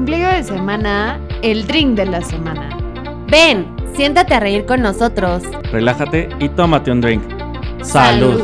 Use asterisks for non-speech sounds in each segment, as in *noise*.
ombligo de semana, el drink de la semana. Ven, siéntate a reír con nosotros. Relájate y tómate un drink. Salud.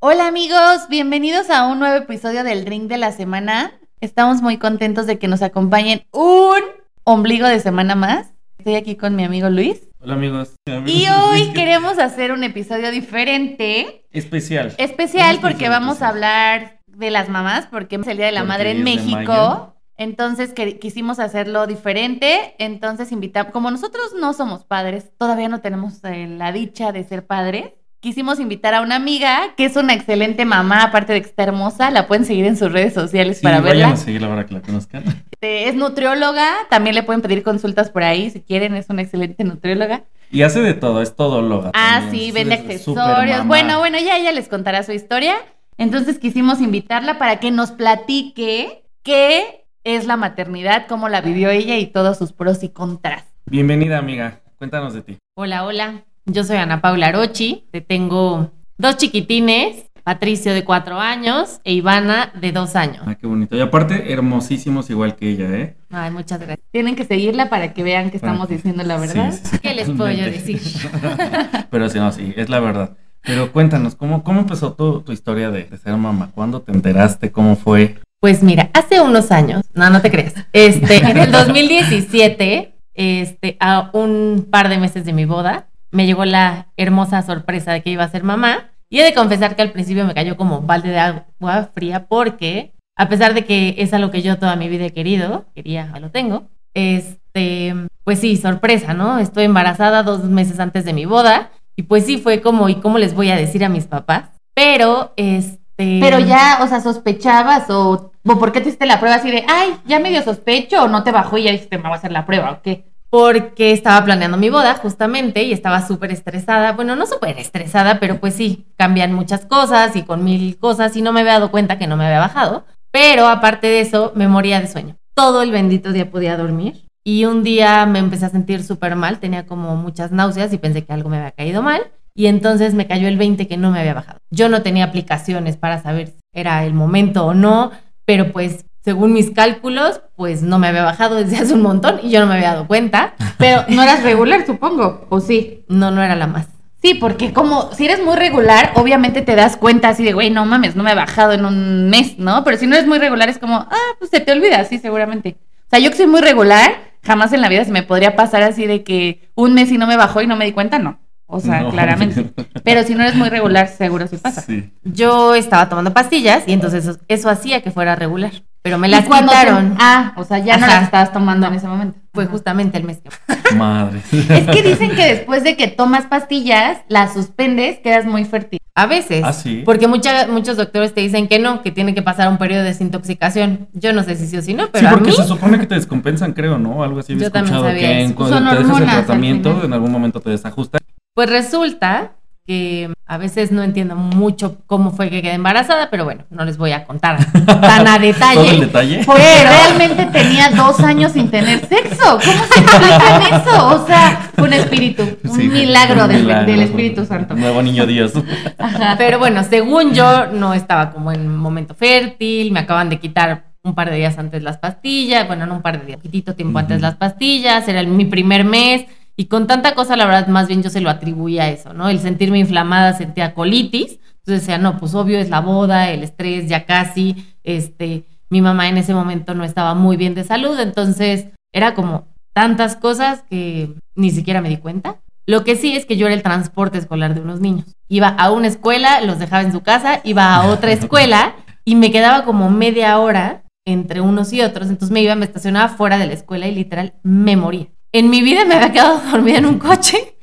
Hola amigos, bienvenidos a un nuevo episodio del Drink de la Semana. Estamos muy contentos de que nos acompañen un ombligo de semana más. Estoy aquí con mi amigo Luis. Hola amigos. Y hoy *laughs* queremos hacer un episodio diferente, Especial. especial porque especial, vamos a hablar de las mamás, porque es el Día de la Porque Madre en México. Entonces que- quisimos hacerlo diferente, entonces invitamos, como nosotros no somos padres, todavía no tenemos eh, la dicha de ser padres, quisimos invitar a una amiga que es una excelente mamá, aparte de que está hermosa, la pueden seguir en sus redes sociales Sí, para vayan verla. a seguirla ahora que la conozcan. Este, es nutrióloga, también le pueden pedir consultas por ahí si quieren, es una excelente nutrióloga. Y hace de todo, es todóloga. Ah, también. sí, vende accesorios. Bueno, bueno, ya ella les contará su historia. Entonces quisimos invitarla para que nos platique qué es la maternidad, cómo la vivió ella y todos sus pros y contras. Bienvenida, amiga. Cuéntanos de ti. Hola, hola. Yo soy Ana Paula Arochi. Te tengo dos chiquitines, Patricio de cuatro años e Ivana de dos años. Ah, qué bonito. Y aparte, hermosísimos igual que ella, ¿eh? Ay, muchas gracias. Tienen que seguirla para que vean que Para estamos que- diciendo la verdad. Sí, sí, sí, ¿Qué les puedo yo decir? *laughs* Pero sí, no, sí, es la verdad. Pero cuéntanos, ¿cómo, cómo empezó tu, tu historia de, de ser mamá? ¿Cuándo te enteraste? ¿Cómo fue? Pues mira, hace unos años, no, no te creas. Este, en el *laughs* 2017, este, a un par de meses de mi boda, me llegó la hermosa sorpresa de que iba a ser mamá. Y he de confesar que al principio me cayó como balde de agua fría porque, a pesar de que es algo que yo toda mi vida he querido, quería, lo tengo, este, pues sí, sorpresa, ¿no? Estoy embarazada dos meses antes de mi boda y pues sí fue como, ¿y cómo les voy a decir a mis papás? Pero, este... Pero ya, o sea, sospechabas o, o por qué te hiciste la prueba así de, ay, ya medio sospecho o no te bajó y ya dijiste, me voy a hacer la prueba o qué. Porque estaba planeando mi boda justamente y estaba súper estresada. Bueno, no súper estresada, pero pues sí, cambian muchas cosas y con mil cosas y no me había dado cuenta que no me había bajado. Pero aparte de eso, me moría de sueño. Todo el bendito día podía dormir y un día me empecé a sentir súper mal, tenía como muchas náuseas y pensé que algo me había caído mal. Y entonces me cayó el 20 que no me había bajado. Yo no tenía aplicaciones para saber si era el momento o no, pero pues según mis cálculos, pues no me había bajado desde hace un montón y yo no me había dado cuenta. Pero *laughs* no eras regular, supongo, o sí. No, no era la más. Sí, porque como si eres muy regular, obviamente te das cuenta así de, güey, no mames, no me he bajado en un mes, ¿no? Pero si no eres muy regular es como, ah, pues se te olvida, sí, seguramente. O sea, yo que soy muy regular, jamás en la vida se me podría pasar así de que un mes y no me bajó y no me di cuenta, no. O sea, No. claramente. *laughs* Pero si no eres muy regular, seguro sí pasa. Sí. Yo estaba tomando pastillas y entonces eso, eso hacía que fuera regular. Pero me las ¿Y cuándo te- quitaron. Ah, o sea, ya no las estabas tomando en ese momento. Fue Ajá. justamente el mes que... Madre. *laughs* Es que dicen que después de que tomas pastillas, las suspendes, quedas muy fértil. A veces. Ah, sí. Porque mucha- muchos doctores te dicen que no, que tiene que pasar un periodo de desintoxicación. Yo no sé si sí o si no, Sí, pero a porque mí... se supone que te descompensan, creo, ¿no? Algo así Yo también escuchado sabía que en cuando Son te dejas el tratamiento, en algún momento te desajusta. Pues resulta que a veces no entiendo mucho cómo fue que quedé embarazada, pero bueno, no les voy a contar tan a *laughs* detalle. Todo el detalle. Pues *laughs* realmente tenía dos años sin tener sexo. ¿Cómo se explican eso? O sea, fue un espíritu, un Sí, milagro, un del, milagro. del Espíritu Santo. Nuevo niño Dios. Ajá. Pero bueno, según yo, no estaba como en momento fértil, me acaban de quitar un par de días antes las pastillas, bueno, no un par de días, poquitito tiempo antes las pastillas, era mi primer mes, y con tanta cosa, la verdad, más bien yo se lo atribuía a eso, ¿no? El sentirme inflamada, sentía colitis, entonces decía, no, pues obvio es la boda, el estrés, ya casi, este, mi mamá en ese momento no estaba muy bien de salud, entonces era como tantas cosas que ni siquiera me di cuenta. Lo que sí es que yo era el transporte escolar de unos niños. Iba a una escuela, los dejaba en su casa, iba a otra *laughs* escuela y me quedaba como media hora entre unos y otros. Entonces me iba, me estacionaba fuera de la escuela y literal me moría. En mi vida me había quedado *laughs* dormida en un coche,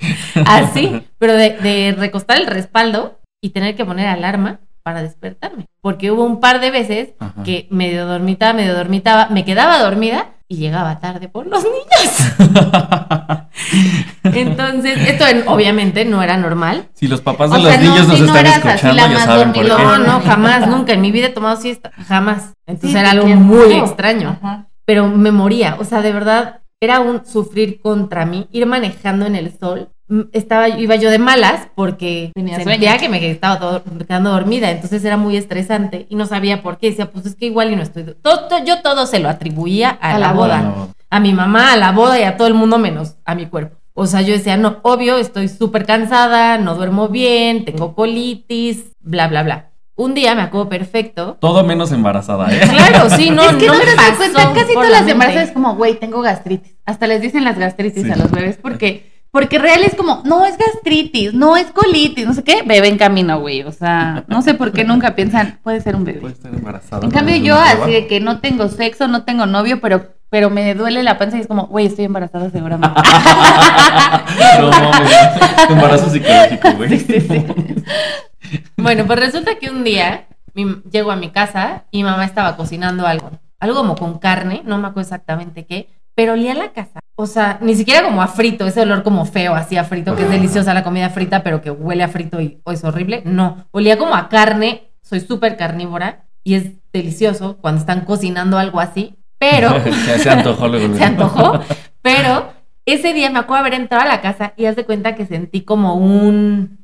así, pero de, de recostar el respaldo y tener que poner alarma para despertarme. Porque hubo un par de veces Ajá. que medio dormitaba, medio dormitaba, me quedaba dormida y llegaba tarde por los niños. *laughs* Entonces, esto en- obviamente no era normal. Si los papás O de sea, los no, niños nos si no están así escuchando, la ya más saben por qué. No, no, jamás, *laughs* nunca. En mi vida he tomado siesta, jamás. Entonces Sí, era algo muy extraño. Ajá. Pero me moría. O sea, de verdad, era un sufrir contra mí, ir manejando en el sol. mm, estaba, iba yo de malas porque Tenía sentía sueño. que me estaba todo- quedando dormida, entonces era muy estresante y no sabía por qué. Decía, pues es que igual y no estoy. Todo, todo- yo todo se lo atribuía a, la, boda. No. a mi mamá, a la boda y a todo el mundo menos a mi cuerpo. O sea, yo decía, no, obvio, estoy súper cansada, no duermo bien, tengo colitis, bla, bla, bla. Un día me acuerdo perfecto. Todo menos embarazada, ¿eh? Claro, sí, no, es que no, no, me pasó cuenta, casi todas la las embarazadas es como, güey, tengo gastritis. Hasta les dicen las gastritis Sí. a los bebés porque, porque real es como, no es gastritis, no es colitis, no sé qué, bebé en camino, güey. O sea, no sé por qué nunca piensan, puede ser un bebé. Puede estar embarazada. En cambio yo ¿Una así de que no tengo sexo, no tengo novio, pero, pero me duele la panza y es como, güey, estoy embarazada seguramente. *laughs* No mames, embarazo psicológico, güey. *laughs* Bueno, pues resulta que un día mi- llego a mi casa y mamá estaba cocinando algo. Algo como con carne, no me acuerdo exactamente qué, pero olía la casa. O sea, ni siquiera como a frito, ese olor como feo, así a frito, que es deliciosa la comida frita, pero que huele a frito y o es horrible. No, olía como a carne. Soy súper carnívora y es delicioso cuando están cocinando algo así, pero *laughs* se, se antojó luego. *laughs* se antojó, *laughs* pero ese día me acuerdo haber entrado a la casa y haz de cuenta que sentí como un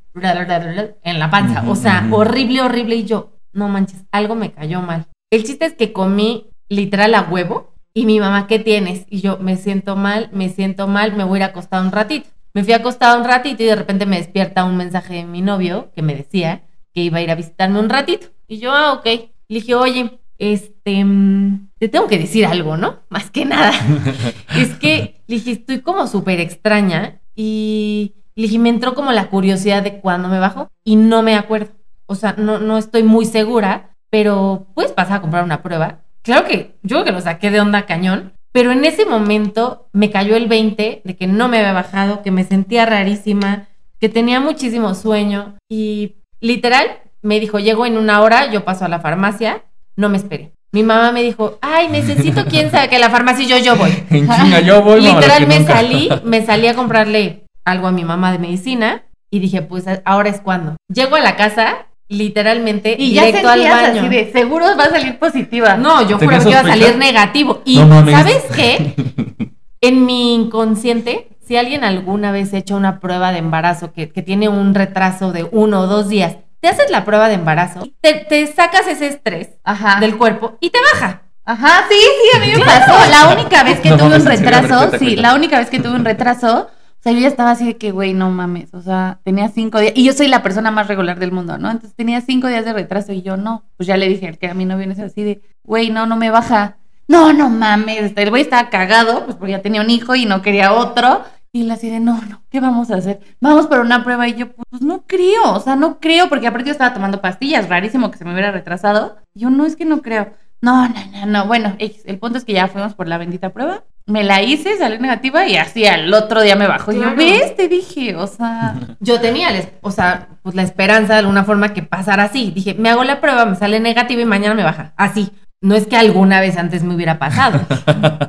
en la panza, o sea, horrible, horrible y yo, no manches, algo me cayó mal. El chiste es que comí literal a huevo y mi mamá, ¿qué tienes? Y yo, me siento mal, me siento mal, me voy a ir acostada un ratito. Me fui acostada un ratito y de repente me despierta un mensaje de mi novio que me decía que iba a ir a visitarme un ratito. Y yo, ah, ok. Le dije, oye, este, mm, te tengo que decir algo, ¿no? Más que nada. *laughs* es que le dije, estoy como súper extraña y le dije, me entró como la curiosidad de cuándo me bajo y no me acuerdo. O sea, no, no estoy muy segura, pero puedes pasar a comprar una prueba. Claro que yo creo que lo saqué de onda cañón, pero en ese momento me cayó el 20 de que no me había bajado, que me sentía rarísima, que tenía muchísimo sueño y literal me dijo, llego en una hora, yo paso a la farmacia, no me esperé. Mi mamá me dijo, ay, necesito quién sabe que la farmacia y yo, yo voy. *laughs* En chinga, yo voy, Literal me salí, me salí a comprarle algo a mi mamá de medicina y dije, pues ahora es cuando. Llego a la casa, literalmente, y ya directo al sentías baño. así de, seguro va a salir positiva. No, yo ¿Tenías juro que iba a salir negativo. Y No. ¿sabes qué? *laughs* En mi inconsciente, si alguien alguna vez ha hecho una prueba de embarazo que, que tiene un retraso de uno o dos días, te haces la prueba de embarazo, te, te sacas ese estrés Ajá. del cuerpo y te baja. Ajá, sí, sí, a mí me pasó. La única vez que No tuve un retraso, sí, la única vez que tuve un retraso, sea, yo ya estaba así de que, güey, no mames, o sea, tenía cinco días, y yo soy la persona más regular del mundo, ¿no? Entonces tenía cinco días de retraso y yo no, pues ya le dije que a mí no viene así de, güey, no, no me baja. No, no mames, el güey estaba cagado, pues porque ya tenía un hijo y no quería otro. Y él así de, no, no, ¿qué vamos a hacer? Vamos por una prueba. Y yo, pues no creo, o sea, no creo, porque aparte yo estaba tomando pastillas, rarísimo que se me hubiera retrasado. Y yo, no, es que no creo. No, no, no, no. Bueno, el punto es que ya fuimos por la bendita prueba. Me la hice, salió negativa y así al otro día me bajó. Y Claro. yo, ¿ves? Te dije, o sea. Yo tenía, o sea, pues la esperanza de alguna forma que pasara así. Dije, me hago la prueba, me sale negativa y mañana me baja. Así. No es que alguna vez antes me hubiera pasado,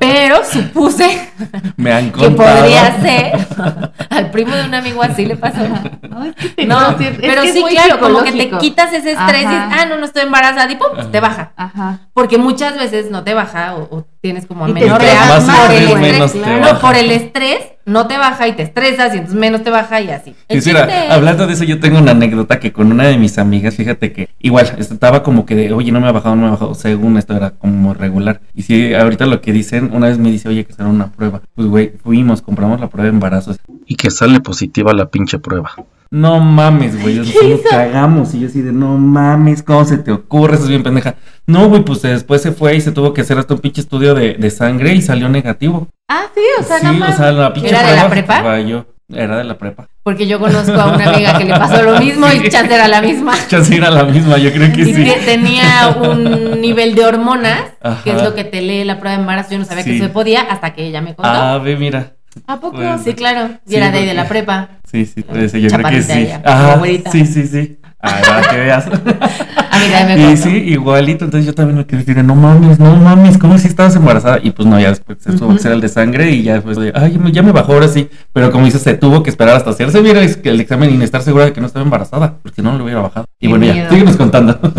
pero supuse Me han que podría ser. Al primo de un amigo así le pasó. No, es que te No, es pero que sí, muy claro, como que te quitas ese estrés y Ajá. ah, no, no estoy embarazada y pum, pues, te baja. Ajá. Porque muchas veces no te baja o, o tienes como te menor más, por el estrés. menos te No, por el estrés no te baja y te estresas y entonces menos te baja y así. Quisiera, hablando de eso, yo tengo una anécdota que con una de mis amigas, fíjate que igual estaba como que de, oye, no me ha bajado, no me ha bajado, según esto era como regular. Y si ahorita lo que dicen, una vez me dice, oye, que será una prueba. Pues, güey, fuimos, compramos la prueba de embarazo. Y que sale positiva la pinche prueba. No mames, güey, nos nos cagamos. Y yo así de, no mames, ¿cómo se te ocurre? Estás bien pendeja. No, güey, pues después se fue y se tuvo que hacer hasta un pinche estudio de, de sangre y salió negativo. Ah, sí, o sea, sí, nada más. o sea, la pinche ¿Era de la prepa? falló. Era de la prepa. Porque yo conozco a una amiga que le pasó lo mismo y *laughs* chance era la misma. *laughs* Chance era la misma, yo creo que Y sí. te- tenía un nivel de hormonas, que es lo que te lee la prueba de embarazo. Yo no sabía Sí. que se podía hasta que ella me contó. Ah, ve, mira. ¿A poco? Sí, claro. Y Sí, era de ahí de porque- la prepa. Sí, sí, puede ser, yo creo que sí. ella, Ajá, güerita. sí, sí, sí. Ay, para que veas. *laughs* A mí también me y sí, igualito, entonces yo también me quedé de, no mames, no mames, ¿cómo si estabas embarazada? Y pues no, ya después se tuvo que hacer el de sangre y ya después de, ay, ya me bajó ahora sí. Pero como dices, se tuvo que esperar hasta hacerse bien el el examen y estar segura de que no estaba embarazada, porque no, lo hubiera bajado. Y Qué bueno, ya, síguenos contando. *laughs*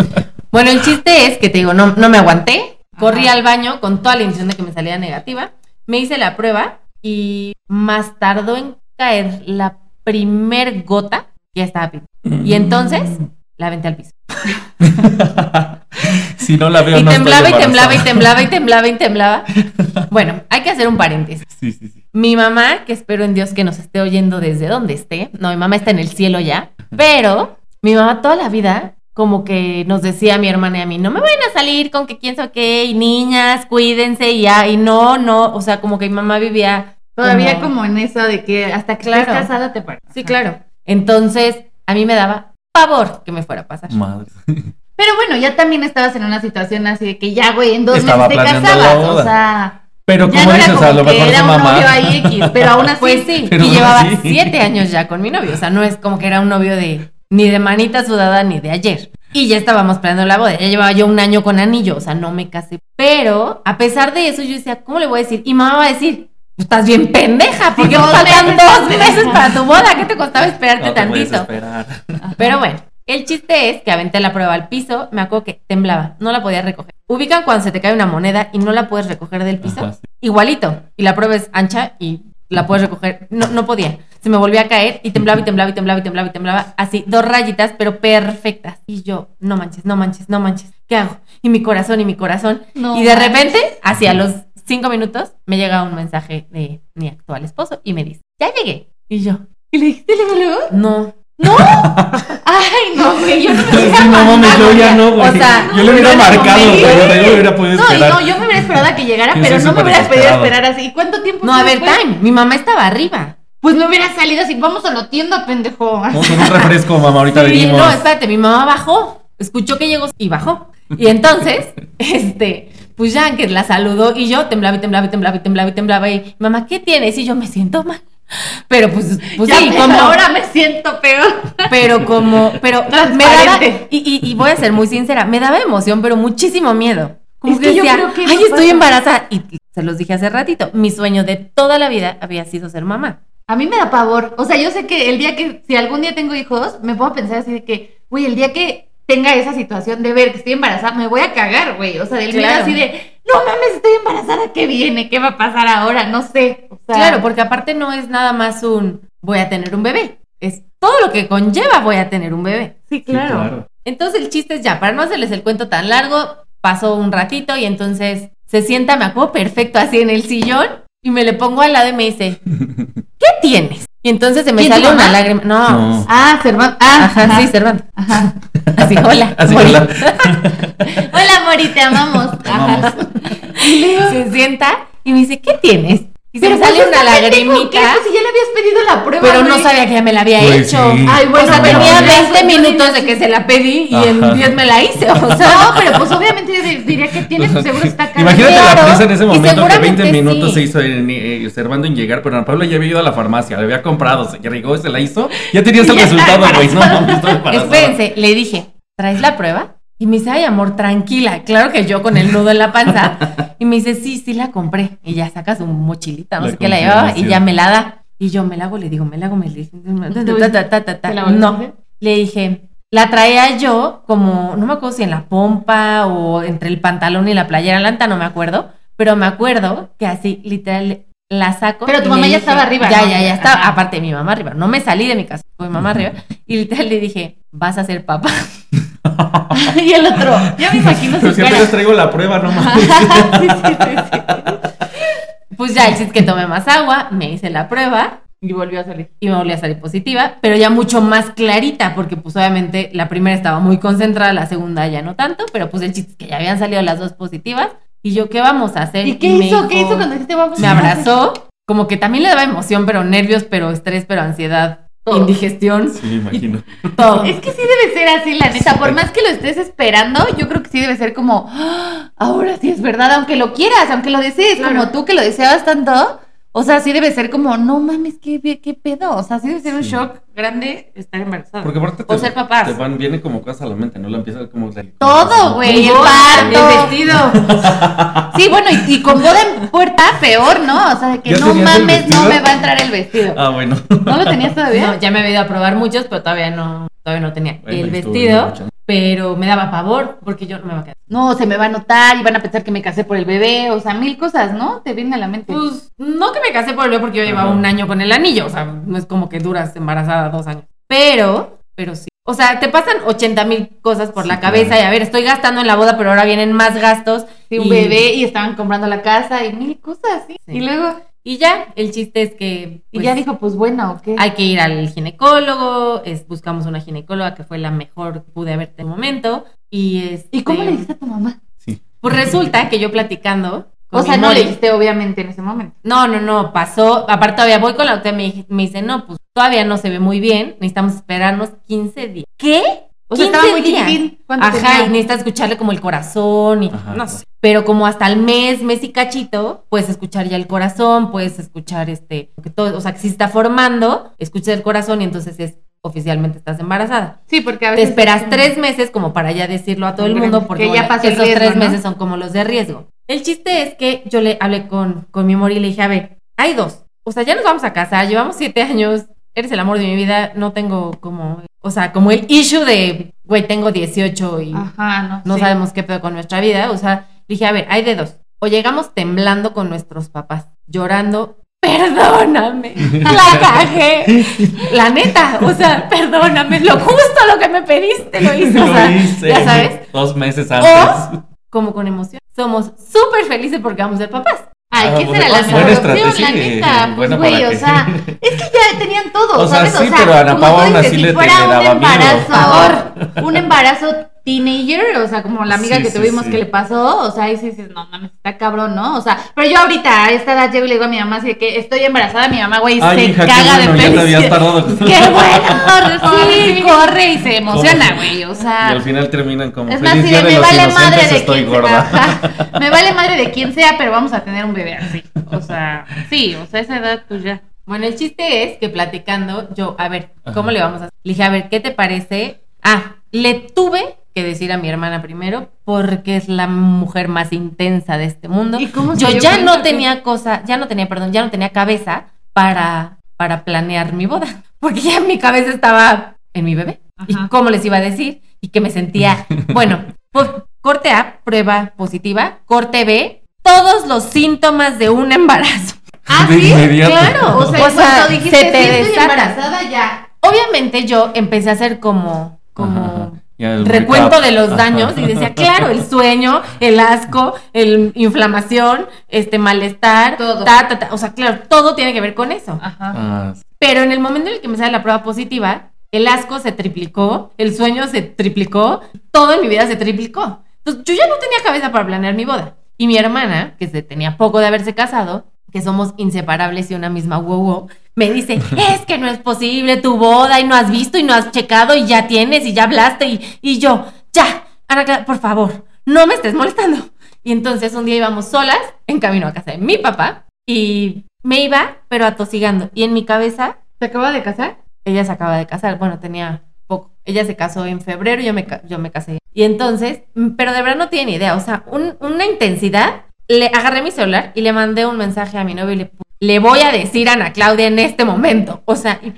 Bueno, el chiste es que te digo, no, no me aguanté. Corrí al baño con toda la intención de que me saliera negativa. Me hice la prueba y más tardó en caer la primer gota, ya estaba pipí. Y entonces la aventé al piso. *laughs* si no la veo, y no estoy temblaba y temblaba y embarazada. temblaba y temblaba y temblaba. *laughs* Bueno, hay que hacer un paréntesis. Sí, sí, sí. Mi mamá, que espero en Dios que nos esté oyendo desde donde esté, no, mi mamá está en el cielo ya, pero mi mamá toda la vida como que nos decía a mi hermana y a mí, no me vayan a salir con que quién sabe qué, y niñas, cuídense, y ya, y no, no, o sea, como que mi mamá vivía... Todavía como en eso de que hasta que Claro. estés casada te paras. Sí, claro. Entonces, a mí me daba pavor que me fuera a pasar. Madre. *laughs* Pero bueno, ya también estabas en una situación así de que ya, güey, en dos Estaba meses te casabas. O sea, Pero ya como no era dices, como a lo que mejor era su un mamá. novio ahí X, pero aún *laughs* así. Pues sí, Pero y llevaba siete años ya con mi novio, o sea, no es como que era un novio de ni de manita sudada ni de ayer. Y ya estábamos planeando la boda, ya llevaba yo un año con anillo, o sea, no me casé. Pero a pesar de eso, yo decía, ¿cómo le voy a decir? Y mamá va a decir, "Pues estás bien pendeja, porque dos faltan dos meses para tu boda, ¿qué te costaba esperarte No tantito? Pero bueno, el chiste es que aventé la prueba al piso, me acuerdo que temblaba, no la podía recoger. Ubican cuando se te cae una moneda y no la puedes recoger del piso. Ajá, sí. Igualito. Y la prueba es ancha y la puedes recoger. No, no podía. Se me volvía a caer y temblaba y temblaba y temblaba y temblaba y temblaba. Así, dos rayitas, pero perfectas. Y yo, no manches, no manches, no manches. ¿Qué hago? Y mi corazón y mi corazón. No y de repente, hacia los cinco minutos, me llega un mensaje de mi actual esposo y me dice, ya llegué. Y yo, ¿Y le dijiste luego, luego? no. *laughs* Ay, no, güey, yo no me Sí, hubiera no mames, yo ya no, güey. O sea, yo le hubiera no, marcado, no, güey. no, o sea, yo le hubiera podido No, y esperar. no, yo me hubiera esperado a que llegara, Yo pero no me súper hubieras podido esperar así. ¿Y cuánto tiempo No, a ver, después? time. Mi mamá estaba arriba. Pues me hubiera salido así, vamos a la tienda, pendejo. Vamos con un refresco, mamá, ahorita Sí, venimos. no, espérate, mi mamá bajó, escuchó que llegó y bajó. Y entonces, *laughs* este, pues ya que la saludó y yo temblaba y temblaba y temblaba y temblaba y temblaba y mamá, ¿qué tienes? Y yo me siento mal. Pero pues, pues ya sí, como, ahora me siento peor. pero como, pero me daba, y, y, y voy a ser muy sincera, me daba emoción, pero muchísimo miedo. Como Es que que yo decía, creo que ay, estoy pasa". embarazada. Y se los dije hace ratito, mi sueño de toda la vida había sido ser mamá. A mí me da pavor. O sea, yo sé que el día que, si algún día tengo hijos, me puedo pensar así de que, güey, el día que tenga esa situación de ver que estoy embarazada, me voy a cagar, güey. O sea, del miedo Claro. así de, no mames, estoy embarazada, ¿qué viene? ¿Qué va a pasar ahora? No sé. O sea, Claro, porque aparte no es nada más un voy a tener un bebé. Es todo lo que conlleva voy a tener un bebé. Sí, Sí, claro. Entonces el chiste es ya, para no hacerles el cuento tan largo, pasó un ratito y entonces se sienta, me acuerdo perfecto así en el sillón y me le pongo al lado y me dice, *laughs* ¿qué tienes? Y entonces se me ¿Quién, tu sale una lágrima. No. No. Ah, Servando. Ah, Ajá, sí, Cervantes. Ajá. Así, hola. *laughs* Así, Mori. hola. *laughs* Hola, Mori, te amamos. Vamos. Se sienta y me dice, ¿qué tienes? Y se Pero me sale pues, una pendejo, ¿qué? lagrimita. Pues si ya le habías pedido la prueba. Pero no sabía que ya me la había Pues hecho. sí. Ay, bueno, o sea, pero tenía ya 20 fue- minutos de que se la pedí y en Ajá. 10 me la hice. O *laughs* sea, No, pero pues obviamente di- diría que tienes, pues, seguro está cara. Imagínate la prisa en ese momento que 20 seguramente minutos sí. se hizo en, eh, Servando en llegar, pero Ana Paula ya había ido a la farmacia, le había comprado, se llegó y se la hizo. Ya tenías *laughs* el resultado, güey. No *laughs* embarazada. espérense, le dije, ¿traes la prueba? Y me dice, ay, amor, tranquila. Claro que yo con el nudo en la panza. *laughs* Y me dice, sí, sí la compré. Y ya saca su mochilita, no La sé qué la llevaba, y ya me la da. Y yo me la hago, le digo, me la hago, me la dice, ta, ta, ta, ta, ta. ¿Te la volviste a No, le dije, la traía yo como, no me acuerdo si en la pompa o entre el pantalón y la playera, lanta, no me acuerdo, pero me acuerdo que así, literal, la saco. Pero tu mamá ya dije- estaba arriba, Ya, ¿no? ya, ya estaba, Ajá. aparte mi mamá arriba. No me salí de mi casa, fue mi mamá arriba. Y literal le dije, vas a ser papá. *laughs* *laughs* y el otro, ya me imagino Pero su siempre cara. les traigo la prueba, no *laughs* mames. sí, sí, sí, sí. Pues ya, el chiste es que tomé más agua, me hice la prueba Y volvió a salir. y me volví a salir positiva, pero ya mucho más clarita, porque pues obviamente la primera estaba muy concentrada, la segunda ya no tanto, pero pues el chiste es que ya habían salido las dos positivas. Y yo, ¿qué vamos a hacer? ¿Y qué me hizo? ¿Qué hizo cuando dijiste vamos? Me abrazó, como que también le daba emoción, pero nervios, pero estrés, pero ansiedad. Indigestión, Sí, me imagino. *laughs* todo. Es que sí debe ser así, la neta. Por más que lo estés esperando, yo creo que sí debe ser como, "Ah, ahora sí es verdad, aunque lo quieras, aunque lo desees, Claro. como tú que lo deseabas tanto. O sea, sí debe ser como, no mames, qué, qué pedo. O sea, sí debe ser un Sí. shock grande estar embarazada. Porque aparte O ser papás. te van, viene como cosas a la mente, ¿no? La empiezas como... Todo, güey, el parto. el vestido. Sí, bueno, y, y con boda en puerta, peor, ¿no? O sea, de que ¿Ya no mames, no me va a entrar el vestido. Ah, bueno. ¿No lo tenías todavía? No, ya me había ido a probar muchos, pero todavía no, todavía no tenía Bueno, el vestido, pero me daba pavor porque yo no me iba a quedar. No, se me va a notar y van a pensar que me casé por el bebé, o sea, mil cosas, ¿no? Te viene a la mente. Pues no que me casé por el bebé porque yo llevaba Ajá. un año con el anillo, o sea, no es como que duras embarazada dos años. Pero, pero sí. O sea, te pasan 80 mil cosas por Sí, la cabeza claro. y a ver, estoy gastando en la boda, pero ahora vienen más gastos. Sí, un y- bebé y estaban comprando la casa y mil cosas, ¿sí? Sí. Y luego, Y ya, el chiste es que... y pues, ya dijo, pues bueno, ¿o qué? Hay que ir al ginecólogo, es, buscamos una ginecóloga que fue la mejor que pude haber tenido en el momento. Y, este, ¿Y cómo le dijiste a tu mamá? Sí. Pues resulta que yo platicando... con O sea, mi no le dijiste obviamente en ese momento. No, no, no, pasó. Aparte, todavía voy con la doctora y me, me dice, no, pues todavía no se ve muy bien, necesitamos esperarnos 15 días. ¿Qué? O sea, 15 estaba muy días. chiquitín. ¿Cuánto Ajá, tenía? y necesitas escucharle como el corazón y Ajá, no sé. Pero como hasta el mes, mes y cachito, puedes escuchar ya el corazón, puedes escuchar este, que todo, o sea, que si está formando, escuchas el corazón y entonces es oficialmente estás embarazada. Sí, porque a Te veces... esperas tres meses como para ya decirlo a todo el mundo porque ya bueno, pasó esos riesgo, tres ¿no? meses son como los de riesgo. El chiste es que yo le hablé con, con mi amor y le dije, a ver, hay dos. O sea, ya nos vamos a casar, llevamos siete años, eres el amor de mi vida, no tengo como, o sea, como el issue de, güey, tengo 18 y Ajá, no no sí. sabemos qué pedo con nuestra vida. O sea, dije, a ver, hay de dos. O llegamos temblando con nuestros papás, llorando, *laughs* perdóname, la cagué. La neta, o sea, perdóname, lo justo lo que me pediste lo hice. O Lo sea, hice ya sabes, Dos meses antes. como con emoción. Somos súper felices porque vamos a ser papás. Ay, ¿qué buena- será la estrategia, la eh, neta? Pues, buena güey, o sea, es que ya tenían todo, *laughs* O sea, ¿sabes? sí, pero a Ana como Pau tú aún así si le- fuera le un embarazo, un embarazo teenager, o sea, como la amiga Sí, que sí, tuvimos sí. que le pasó, o sea, ahí sí dices, no mames, está cabrón, ¿no? O sea, pero yo ahorita a esta edad llego y le digo a mi mamá así de que estoy embarazada, mi mamá, güey, se hija, qué caga bueno, de ya te felicidad. habías tardado. *laughs* ¡Qué bueno! *laughs* Sí, corre y se emociona, güey, o Y sea... al final terminan como Es más, feliz día de me los vale madre de estoy quien gorda. sea. *laughs* Me vale madre de quien sea, pero vamos a tener un bebé así. O sea, sí, o sea, esa edad pues ya. Bueno, el chiste es que platicando, yo, a ver, ¿cómo Ajá. le vamos a hacer? Le dije, a ver, ¿qué te parece? Ah, le tuve que decir a mi hermana primero porque es la mujer más intensa de este mundo. ¿Y cómo se yo ya no que- tenía cosa, ya no tenía, perdón, ya no tenía cabeza para, para planear mi boda, *laughs* porque ya mi cabeza estaba en mi bebé. ¿Y cómo les iba a decir? Y que me sentía, *laughs* bueno, pues, corte A, prueba positiva, corte B, todos los síntomas de un embarazo. Ah, *laughs* De sí, inmediato. claro. O sea, O sea, dijiste, se te sí, estoy embarazada ya. Obviamente yo empecé a hacer como, como Ajá, recuento de los Ajá. daños y decía, claro, el sueño, el asco, el inflamación, este malestar, Todo. ta, ta, ta. o sea, claro, todo tiene que ver con eso. Ajá. Ah, Pero en el momento en el que me sale la prueba positiva, el asco se triplicó, el sueño se triplicó, todo en mi vida se triplicó. Entonces yo ya no tenía cabeza para planear mi boda. Y mi hermana, que se tenía poco de haberse casado, que somos inseparables y una misma wow, wow, me dice, es que no es posible tu boda y no has visto y no has checado y ya tienes y ya hablaste y, y yo, ya, Ana Clara, por favor, no me estés molestando. Y entonces un día íbamos solas en camino a casa de mi papá y me iba, pero atosigando. Y en mi cabeza ¿Se acaba de casar? ella se acaba de casar, bueno, tenía poco. Ella se casó en febrero, yo me, yo me casé. Y entonces, mm, pero de verdad no tiene idea, o sea, un- una intensidad. Le agarré mi celular y le mandé un mensaje a mi novio y le le voy a decir a Ana Claudia en este momento. O sea, y-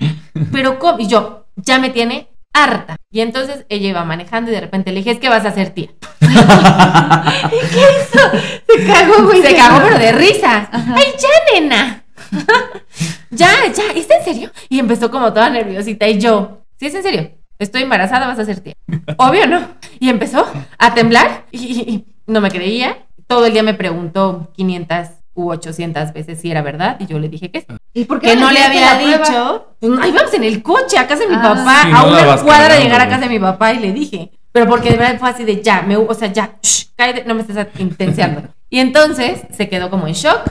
*laughs* pero ¿cómo? Y yo, ya me tiene harta. Y entonces ella iba manejando y de repente le dije, es que vas a ser tía. *laughs* Se cagó, güey. Se cagó, pero de risa. ¡Ay, ya, nena! *laughs* ya, ya, ¿es en serio? Y empezó como toda nerviosita. Y yo, ¿sí es en serio? Estoy embarazada, vas a ser tía. Obvio no. Y empezó a temblar y, y- y no me creía. Todo el día me preguntó 500 u 800 veces si era verdad. Y yo le dije que sí. ¿Y por qué Que no le había dicho. Pues, ahí vamos en el coche a casa de mi Ah. papá, Sí, a no la una cuadra de llegar a casa de mi papá y le dije. Pero porque de verdad fue así de ya, me, o sea, ya, shh, cállate, no me estés intensiando. y entonces se quedó como en shock.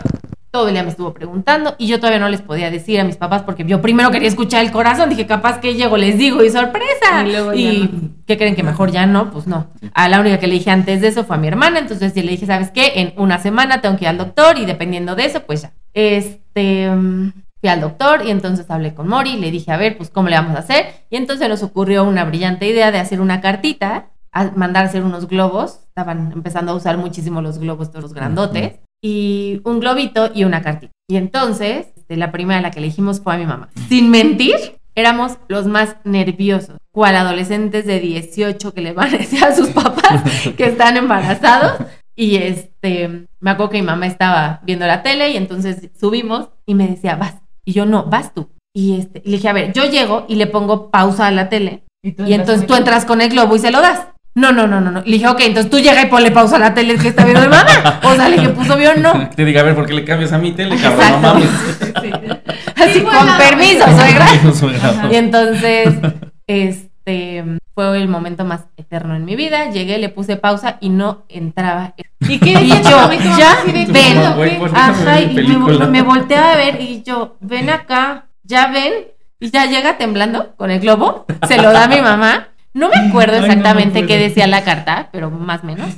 Todo el día me estuvo preguntando y yo todavía no les podía decir a mis papás porque yo primero quería escuchar el corazón. Dije, capaz que llego, les digo y sorpresa. Y luego Y, no. ¿qué creen que mejor ya no? Pues no. A la única que le dije antes de eso fue a mi hermana. Entonces sí le dije, ¿sabes qué? En una semana tengo que ir al doctor y dependiendo de eso, pues ya. Este. mm, Fui al doctor y entonces hablé con Mori, le dije, a ver, pues, ¿cómo le vamos a hacer? Y entonces nos ocurrió una brillante idea de hacer una cartita, a mandar a hacer unos globos. Estaban empezando a usar muchísimo los globos, todos los grandotes. Y un globito y una cartita. Y entonces, este, la primera a la que le dijimos fue a mi mamá. Sin mentir, éramos los más nerviosos. Cual adolescentes de 18 que le van a decir a sus papás *laughs* que están embarazados. Y este, me acuerdo que mi mamá estaba viendo la tele y entonces subimos y me decía, vas. Y yo, no, vas tú. Y este, y le dije, a ver, yo llego y le pongo pausa a la tele. Y, entonces tú entras con el globo y se lo das. No, no, no, no, no. Le dije, ok, entonces tú llega y ponle pausa a la tele que está viendo mi mamá. O sea, le dije, puso bien, no. *laughs* Te diga, a ver, ¿por qué le cambias a mi tele, cabrón? No Exacto. *laughs* Así, con permiso, suegra. Suegra. Y entonces, *laughs* este, fue el momento más eterno en mi vida. Llegué, le puse pausa y no entraba. ¿Y qué Y yo, ya ven. pues, Ajá, y me, me volteaba a ver y yo, ven acá, ya ven. Y ya llega temblando con el globo, se lo da a mi mamá. No me acuerdo Ay, no, no exactamente qué decía la carta, pero más o menos.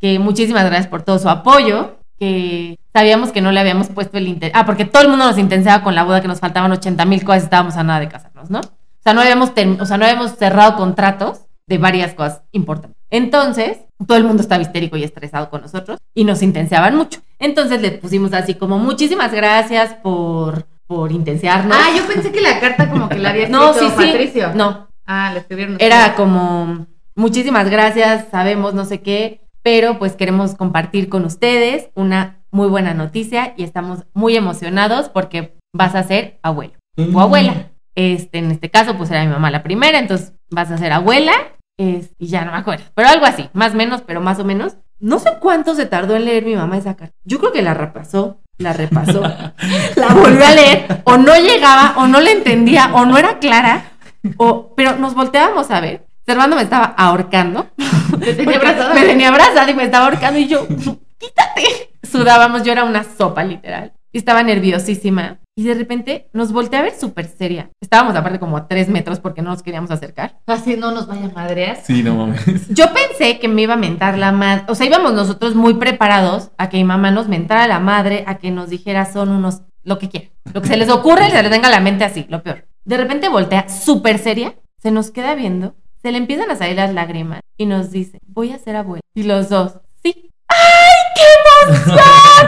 Que muchísimas gracias por todo su apoyo, que sabíamos que no le habíamos puesto el interés. Ah, porque todo el mundo nos intensaba con la boda, que nos faltaban 80 mil cosas, estábamos a nada de casarnos, ¿no? O sea, no habíamos, o sea, no habíamos cerrado contratos de varias cosas importantes. Entonces, todo el mundo estaba histérico y estresado con nosotros y nos intenseaban mucho. Entonces le pusimos así como muchísimas gracias por, por intensearnos. Ah, yo pensé que la carta como que la había *laughs* escrito no, sí, sí. Patricio. No, Ah, la escribieron. era como muchísimas gracias, sabemos no sé qué, pero pues queremos compartir con ustedes una muy buena noticia y estamos muy emocionados porque vas a ser abuelo o abuela. Este, en este caso, pues era mi mamá la primera, entonces vas a ser abuela, es- y ya no me acuerdo, pero algo así, más o menos, pero más o menos. No sé cuánto se tardó en leer mi mamá esa carta. Yo creo que la repasó, la repasó, *laughs* la volvió a leer, o no llegaba, o no le entendía, o no era clara, o, pero nos volteábamos a ver. Servando me estaba ahorcando. *laughs* Tenía abrazada. Me tenía abrazada y me estaba ahorcando y yo, quítate. Sudábamos, yo era una sopa literal. Y estaba nerviosísima. Y de repente nos volteé a ver súper seria. Estábamos aparte como a tres metros porque no nos queríamos acercar. Así no nos vaya a madrear. Sí, no mames. *laughs* Yo pensé que me iba a mentar la madre. O sea, íbamos nosotros muy preparados a que mi mamá nos mentara la madre, a que nos dijera son unos. lo que quiera. Lo que se les ocurre, se les venga a la mente así, lo peor. De repente voltea súper seria, se nos queda viendo, se le empiezan a salir las lágrimas y nos dice: Voy a ser abuela. Y los dos, sí. ¡Ay, qué emoción!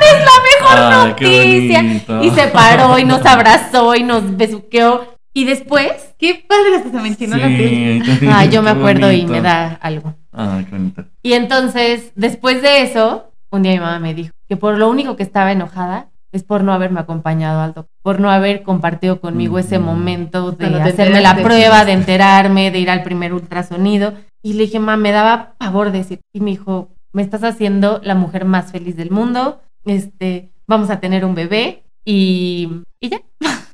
¡Es la mejor Ay, noticia! Y se paró y nos abrazó y nos besuqueó. Y después, Qué padre hasta se me enchinó la piel. Sí, ay, yo me acuerdo y bonito. me da algo. Ay, qué bonito. Y entonces, después de eso, un día mi mamá me dijo que por lo único que estaba enojada es por no haberme acompañado al doctor, por no haber compartido conmigo ese momento de Cuando hacerme la prueba, de enterarme, de ir al primer ultrasonido. Y le dije, mamá, me daba pavor decir. Y me dijo, me estás haciendo la mujer más feliz del mundo, este, vamos a tener un bebé. Y, y ya.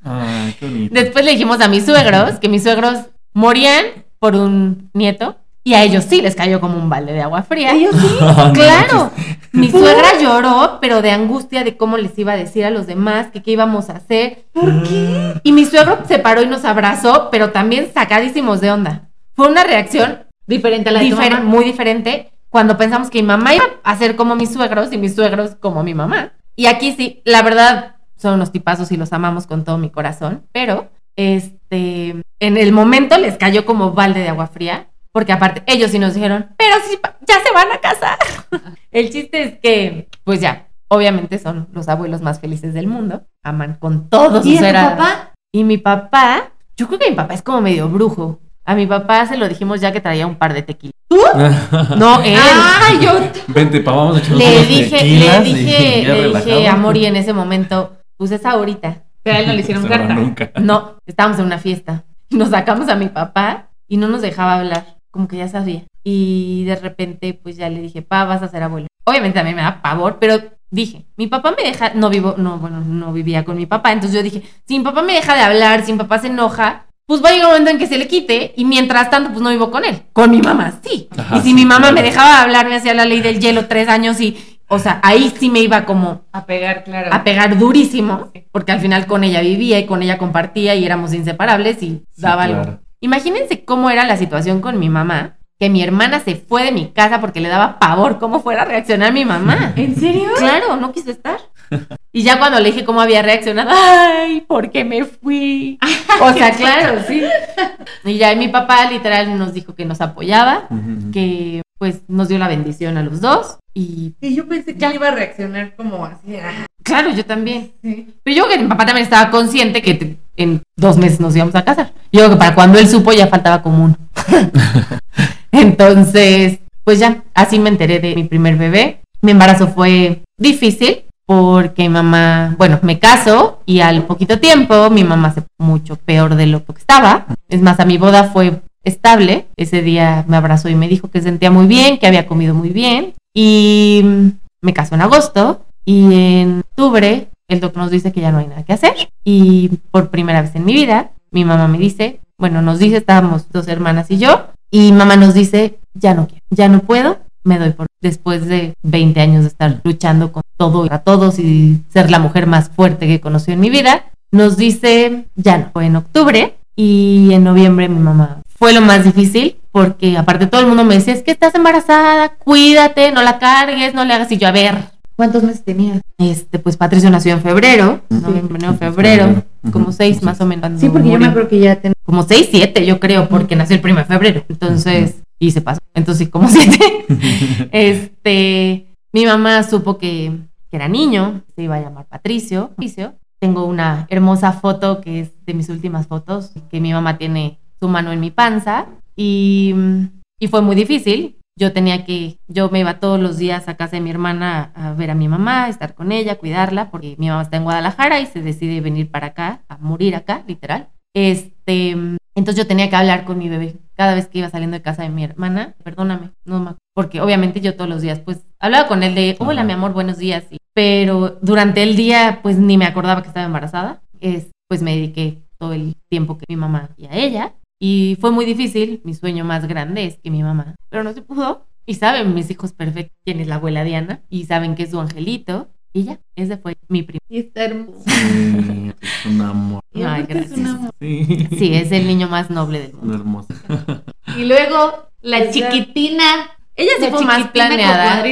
Ay, qué. Después le dijimos a mis suegros que mis suegros morían por un nieto y a ellos sí les cayó como un balde de agua fría. Ay, *laughs* *laughs* no Claro, mi suegra lloró, pero de angustia de cómo les iba a decir a los demás que qué íbamos a hacer. ¿Por qué? Y mi suegro se paró y nos abrazó, pero también sacadísimos de onda. Fue una reacción Diferente a la de tu difer- mamá. muy diferente cuando pensamos que mi mamá iba a ser como mis suegros y mis suegros como mi mamá. Y aquí sí, la verdad, son unos tipazos y los amamos con todo mi corazón, pero este, en el momento les cayó como balde de agua fría, porque aparte ellos sí nos dijeron, pero sí, pa- ya se van a casar. *laughs* el chiste es que, pues ya, obviamente son los abuelos más felices del mundo, aman con todo su ¿Y ser a- papá? y mi papá, yo creo que mi papá es como medio brujo. A mi papá se lo dijimos ya que traía un par de tequilas. *laughs* No, él. ¡Ay, yo! *laughs* Vente, pa, vamos a echarnos le dije, tequilas le y dije, le dije a Mori en ese momento, pues es ahorita. Pero a él no le hicieron carta. nunca. No, estábamos en una fiesta. Nos sacamos a mi papá y no nos dejaba hablar, como que ya sabía. Y de repente, pues ya le dije, pa, vas a ser abuelo. Obviamente también me da pavor, pero dije, mi papá me deja, no vivo, no, bueno, no vivía con mi papá, entonces yo dije, si mi papá me deja de hablar, si mi papá se enoja, pues va a llegar un momento en que se le quite y mientras tanto, pues no vivo con él. Con mi mamá, sí. Ajá, y si sí, mi mamá claro. me dejaba hablar, me hacía la ley del hielo tres años y, o sea, ahí sí me iba como A pegar, claro. a pegar durísimo, porque al final con ella vivía y con ella compartía y éramos inseparables y Sí, daba claro. algo. Imagínense cómo era la situación con mi mamá, que mi hermana se fue de mi casa porque le daba pavor cómo fuera a reaccionar mi mamá. *laughs* ¿En serio? Claro, no quiso estar. Y ya cuando le dije cómo había reaccionado, ay, ¿por qué me fui? *laughs* O sea, claro, sí. Y ya mi papá literal nos dijo que nos apoyaba, que pues nos dio la bendición a los dos y Y yo pensé que iba a reaccionar como así. ah, claro, yo también. sí. Pero yo creo que mi papá también estaba consciente que te- en dos meses nos íbamos a casar. Yo creo que para cuando él supo ya faltaba como uno. *laughs* Entonces, pues ya, así me enteré de mi primer bebé. Mi embarazo fue difícil porque mi mamá, bueno, me caso y al poquito tiempo mi mamá se mucho peor de lo que estaba. Es más, a mi boda fue estable. Ese día me abrazó y me dijo que sentía muy bien, que había comido muy bien. Y me casó en agosto y en octubre el doctor nos dice que ya no hay nada que hacer. Y por primera vez en mi vida, mi mamá me dice, bueno, nos dice, estábamos dos hermanas y yo, y mamá nos dice, ya no quiero, ya no puedo, me doy por después de 20 años de estar luchando con todo y a todos y ser la mujer más fuerte que he conocido en mi vida, nos dice, ya no, fue en octubre y en noviembre mi mamá fue lo más difícil porque aparte todo el mundo me decía, es que estás embarazada, cuídate, no la cargues, no le hagas y yo, a ver, ¿Cuántos meses tenías? este, pues Patricio nació en febrero, noviembre, febrero, como seis más o menos. Sí, porque yo me acuerdo que ya ten... Como seis, siete, yo creo, porque nació el 1 de febrero. Entonces, y se pasó. Entonces, como *laughs* siete. *laughs* este, mi mamá supo que, que era niño, se iba a llamar Patricio. Patricio. Tengo una hermosa foto que es de mis últimas fotos, que mi mamá tiene su mano en mi panza y, y fue muy difícil. Yo tenía que, yo me iba todos los días a casa de mi hermana a ver a mi mamá, estar con ella, cuidarla, porque mi mamá está en Guadalajara y se decide venir para acá, a morir acá, literal. Este, entonces yo tenía que hablar con mi bebé cada vez que iba saliendo de casa de mi hermana. Perdóname, no me porque obviamente yo todos los días pues hablaba con él de, hola mi amor, buenos días, y- pero durante el día pues ni me acordaba que estaba embarazada. Es, pues me dediqué todo el tiempo que mi mamá y a ella. Y fue muy difícil. Mi sueño más grande es que mi mamá, pero no se pudo. Y saben mis hijos perfectos quién es la abuela Diana y saben que es su angelito. Y ya, ese fue mi primer. Y está hermoso. Sí, es un amor. Ay, aparte es un gracias. amor. Sí. Sí, es el niño más noble del Un mundo. hermoso. Y luego la Esa- chiquitina. Ella sí la fue más planeada.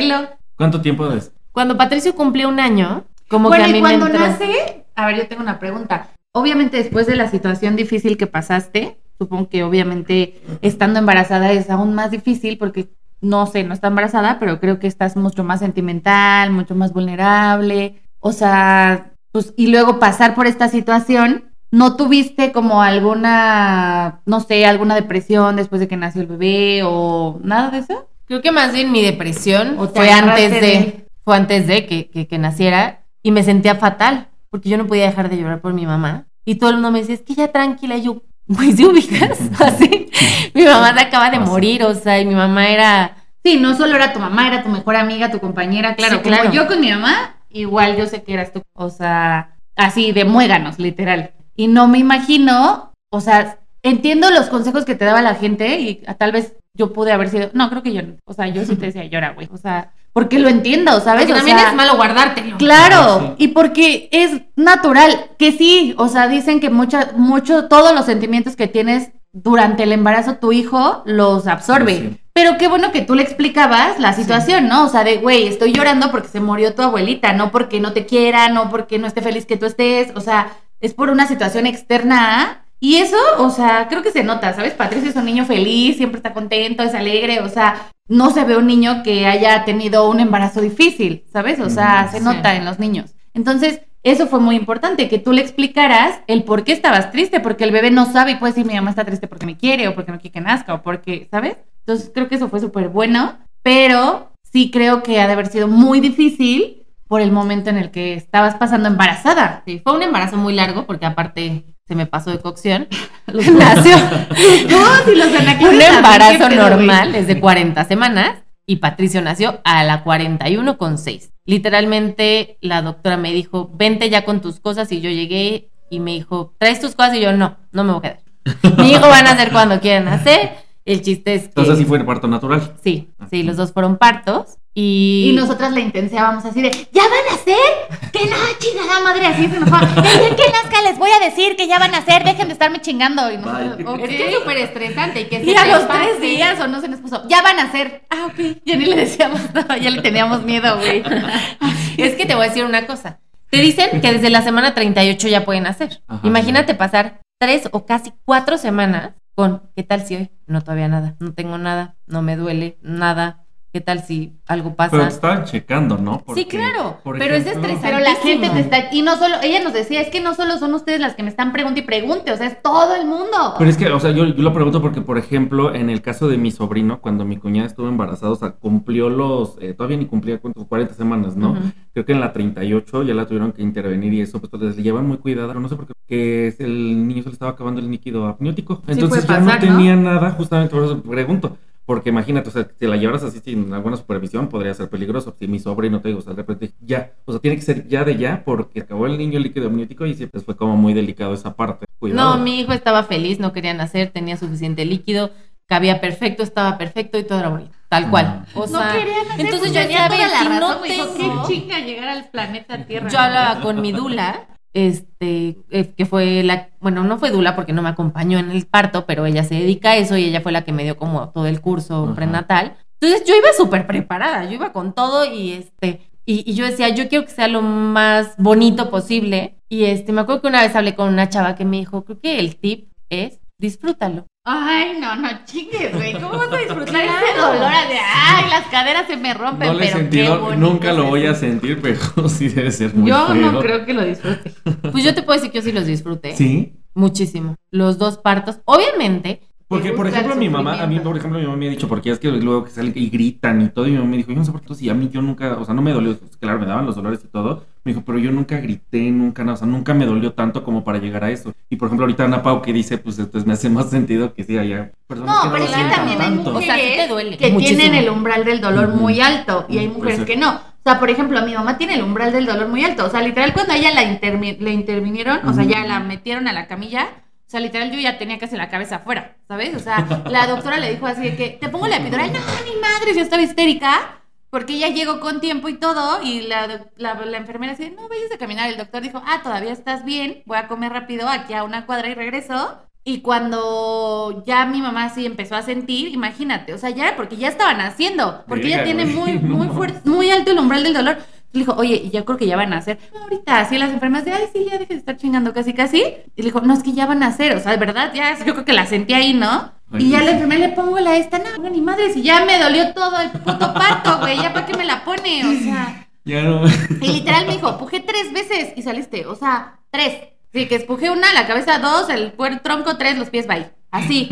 ¿Cuánto tiempo es? Cuando Patricio cumplió un año, como bueno, que a mí y cuando me entró. nace, a ver, yo tengo una pregunta. Obviamente después de la situación difícil que pasaste, supongo que obviamente estando embarazada es aún más difícil porque no sé, no está embarazada, pero creo que estás mucho más sentimental, mucho más vulnerable. O sea, pues y luego pasar por esta situación, ¿no tuviste como alguna, no sé, alguna depresión después de que nació el bebé o nada de eso? Creo que más bien mi depresión ¿O fue antes de, de- fue antes de que, que, que naciera y me sentía fatal porque yo no podía dejar de llorar por mi mamá y todo el mundo me decía, es que ya tranquila, y yo, pues ¿sí ubicas? *laughs* Así, mi mamá se acaba de Pasa. morir, o sea, y mi mamá era, Sí, no solo era tu mamá, era tu mejor amiga, tu compañera, claro. Sí, claro. Como yo con mi mamá, igual yo sé que eras tú. O sea, así de muéganos, literal. Y no me imagino, o sea, entiendo los consejos que te daba la gente y tal vez yo pude haber sido. No, creo que yo no. O sea, yo sí te decía llora, güey. O sea, porque lo entiendo, ¿sabes? porque O también sea, es malo guardártelo. Claro, y porque es natural, que sí, o sea, dicen que mucha, mucho, todos los sentimientos que tienes durante el embarazo, tu hijo los absorbe. Sí. Pero qué bueno que tú le explicabas la situación, ¿no? O sea, de, güey, estoy llorando porque se murió tu abuelita, no porque no te quiera, no porque no esté feliz que tú estés, o sea, es por una situación externa. a- Y eso, o sea, creo que se nota, ¿sabes? Patricio es un niño feliz, siempre está contento, es alegre, o sea, no se ve un niño que haya tenido un embarazo difícil, ¿sabes? O sea, Mm, se sí. nota en los niños. Entonces, eso fue muy importante, que tú le explicaras el por qué estabas triste, porque el bebé no sabe y puede decir, mi mamá está triste porque me quiere o porque no quiere que nazca o porque, ¿sabes? Entonces, creo que eso fue súper bueno, pero sí creo que ha de haber sido muy difícil por el momento en el que estabas pasando embarazada. Sí, fue un embarazo muy largo porque aparte se me pasó de cocción. *laughs* Nació *laughs* No, si los un embarazo normal es de 40 semanas y Patricio nació a la 41 con 6. Literalmente la doctora me dijo, vente ya con tus cosas y yo llegué y me dijo, ¿traes tus cosas? Y yo, no, no me voy a quedar. Mi hijo va a nacer cuando quiera nacer. El chiste es que... Entonces así fue el parto natural. Sí, sí, los dos fueron partos y... Y nosotras la intenseábamos así de, ¿ya van a hacer? Que no, chingada madre, así se enojaba. *laughs* El día que nazca les voy a decir que ya van a hacer, dejen de estarme chingando. Y nosotros, Bye. "Ok". Es que es súper estresante y que se Y a los pase. tres días o no se nos puso, ya van a hacer. Ah, ok. Ya ni le decíamos nada, ya le teníamos miedo, güey. *laughs* Es que te voy a decir una cosa. Te dicen que desde la semana 38 ya pueden hacer. Ajá. Imagínate pasar tres o casi cuatro semanas con, ¿qué tal si hoy? No, todavía nada. No tengo nada, no me duele, nada. ¿Qué tal si algo pasa? Pero te estaban checando, ¿no? Sí, claro, por pero es ejemplo- estresante. Pero la gente te está. Y no solo. Ella nos decía, es que no solo son ustedes las que me están preguntando y pregunte, o sea, es todo el mundo. Pero es que, o sea, yo, yo lo pregunto porque, por ejemplo, en el caso de mi sobrino, cuando mi cuñada estuvo embarazada, o sea, cumplió los, eh, todavía ni cumplía cuántos, 40 semanas, ¿no? Creo que en la 38 ya la tuvieron que intervenir y eso, pues entonces le llevan muy cuidada, pero no sé por qué, que es el niño se le estaba acabando el líquido amniótico. Entonces puede ya ¿no? tenía nada, justamente por eso pregunto. Porque imagínate, o sea, si la llevaras así sin alguna supervisión, podría ser peligroso. Si mi sobrino te digo, o sea, de repente ya, o sea, tiene que ser ya de ya, porque acabó el niño el líquido amniótico y siempre fue como muy delicado esa parte. Cuidado. No, mi hijo estaba feliz, no quería nacer, tenía suficiente líquido, cabía perfecto, estaba perfecto y todo era bonito, tal cual. O no sea, querían hacer entonces pues, yo decía, a ver, toda la si no razón, dijo, tengo- qué chinga llegar al planeta Tierra. yo hablaba con mi dula, este, eh, que fue la, bueno, no fue dula porque no me acompañó en el parto, pero ella se dedica a eso y ella fue la que me dio como todo el curso Ajá. prenatal. Entonces yo iba súper preparada, yo iba con todo y este, y, y yo decía, yo quiero que sea lo más bonito posible. Y este, me acuerdo que una vez hablé con una chava que me dijo, creo que el tip es disfrútalo. Ay, no, no chingues, güey. ¿Cómo vas a disfrutar ese dolor de ay, las caderas se me rompen? No pero qué sentido, bonito nunca lo voy a sentir, pero *laughs* sí debe ser muy Yo no creo que lo disfrute. Pues yo te puedo decir que yo sí los disfruté. Sí. Muchísimo. Los dos partos. Obviamente, Porque, por ejemplo, mi mamá, a mí, por ejemplo, mi mamá me ha dicho, porque es que luego que salen y gritan y todo, y mi mamá me dijo, yo no sé por qué, si a mí yo nunca, o sea, no me dolió, claro, me daban los dolores y todo, me dijo, pero yo nunca grité, nunca, nada, o sea, nunca me dolió tanto como para llegar a eso. Y, por ejemplo, ahorita Ana Pau que dice, pues, entonces me hace más sentido que sí haya personas No, que no pero lo es que sientan también hay tanto. O sea, sí mujeres te duele, que muchísimo. tienen el umbral del dolor muy alto y hay mujeres puede que no. O sea, por ejemplo, mi mamá tiene el umbral del dolor muy alto. O sea, literal, cuando a ella la intermi- le intervinieron, o sea, ya la metieron a la camilla, o sea, literal, yo ya tenía casi la cabeza afuera, ¿sabes? O sea, la doctora le dijo así de que, te pongo la epidural. No, mi madre, yo estaba histérica. Porque ella llegó con tiempo y todo, y la, la, la enfermera así, no vayas a caminar. El doctor dijo, ah, todavía estás bien, voy a comer rápido aquí a una cuadra y regreso. Y cuando ya mi mamá sí empezó a sentir, imagínate, o sea, ya, porque ya estaban haciendo, porque ella tiene muy, *laughs* muy fuerte, muy alto el umbral del dolor. Le dijo, oye, y ya creo que ya van a hacer. No, ahorita, así las enfermeras de, ay, sí, ya deje de estar chingando casi, casi. Y le dijo, no, es que ya van a hacer, o sea, de verdad, ya, yo creo que la sentí ahí, ¿no? Ay, y ya la enfermera le pongo la esta, no, ni madre, si ya me dolió todo el puto parto, güey, ya para qué me la pone, o sea. *laughs* Ya no. Y literal me dijo, pujé tres veces y saliste. O sea, tres. Sí, que espujé una, la cabeza dos, el tronco tres, los pies bye. Así.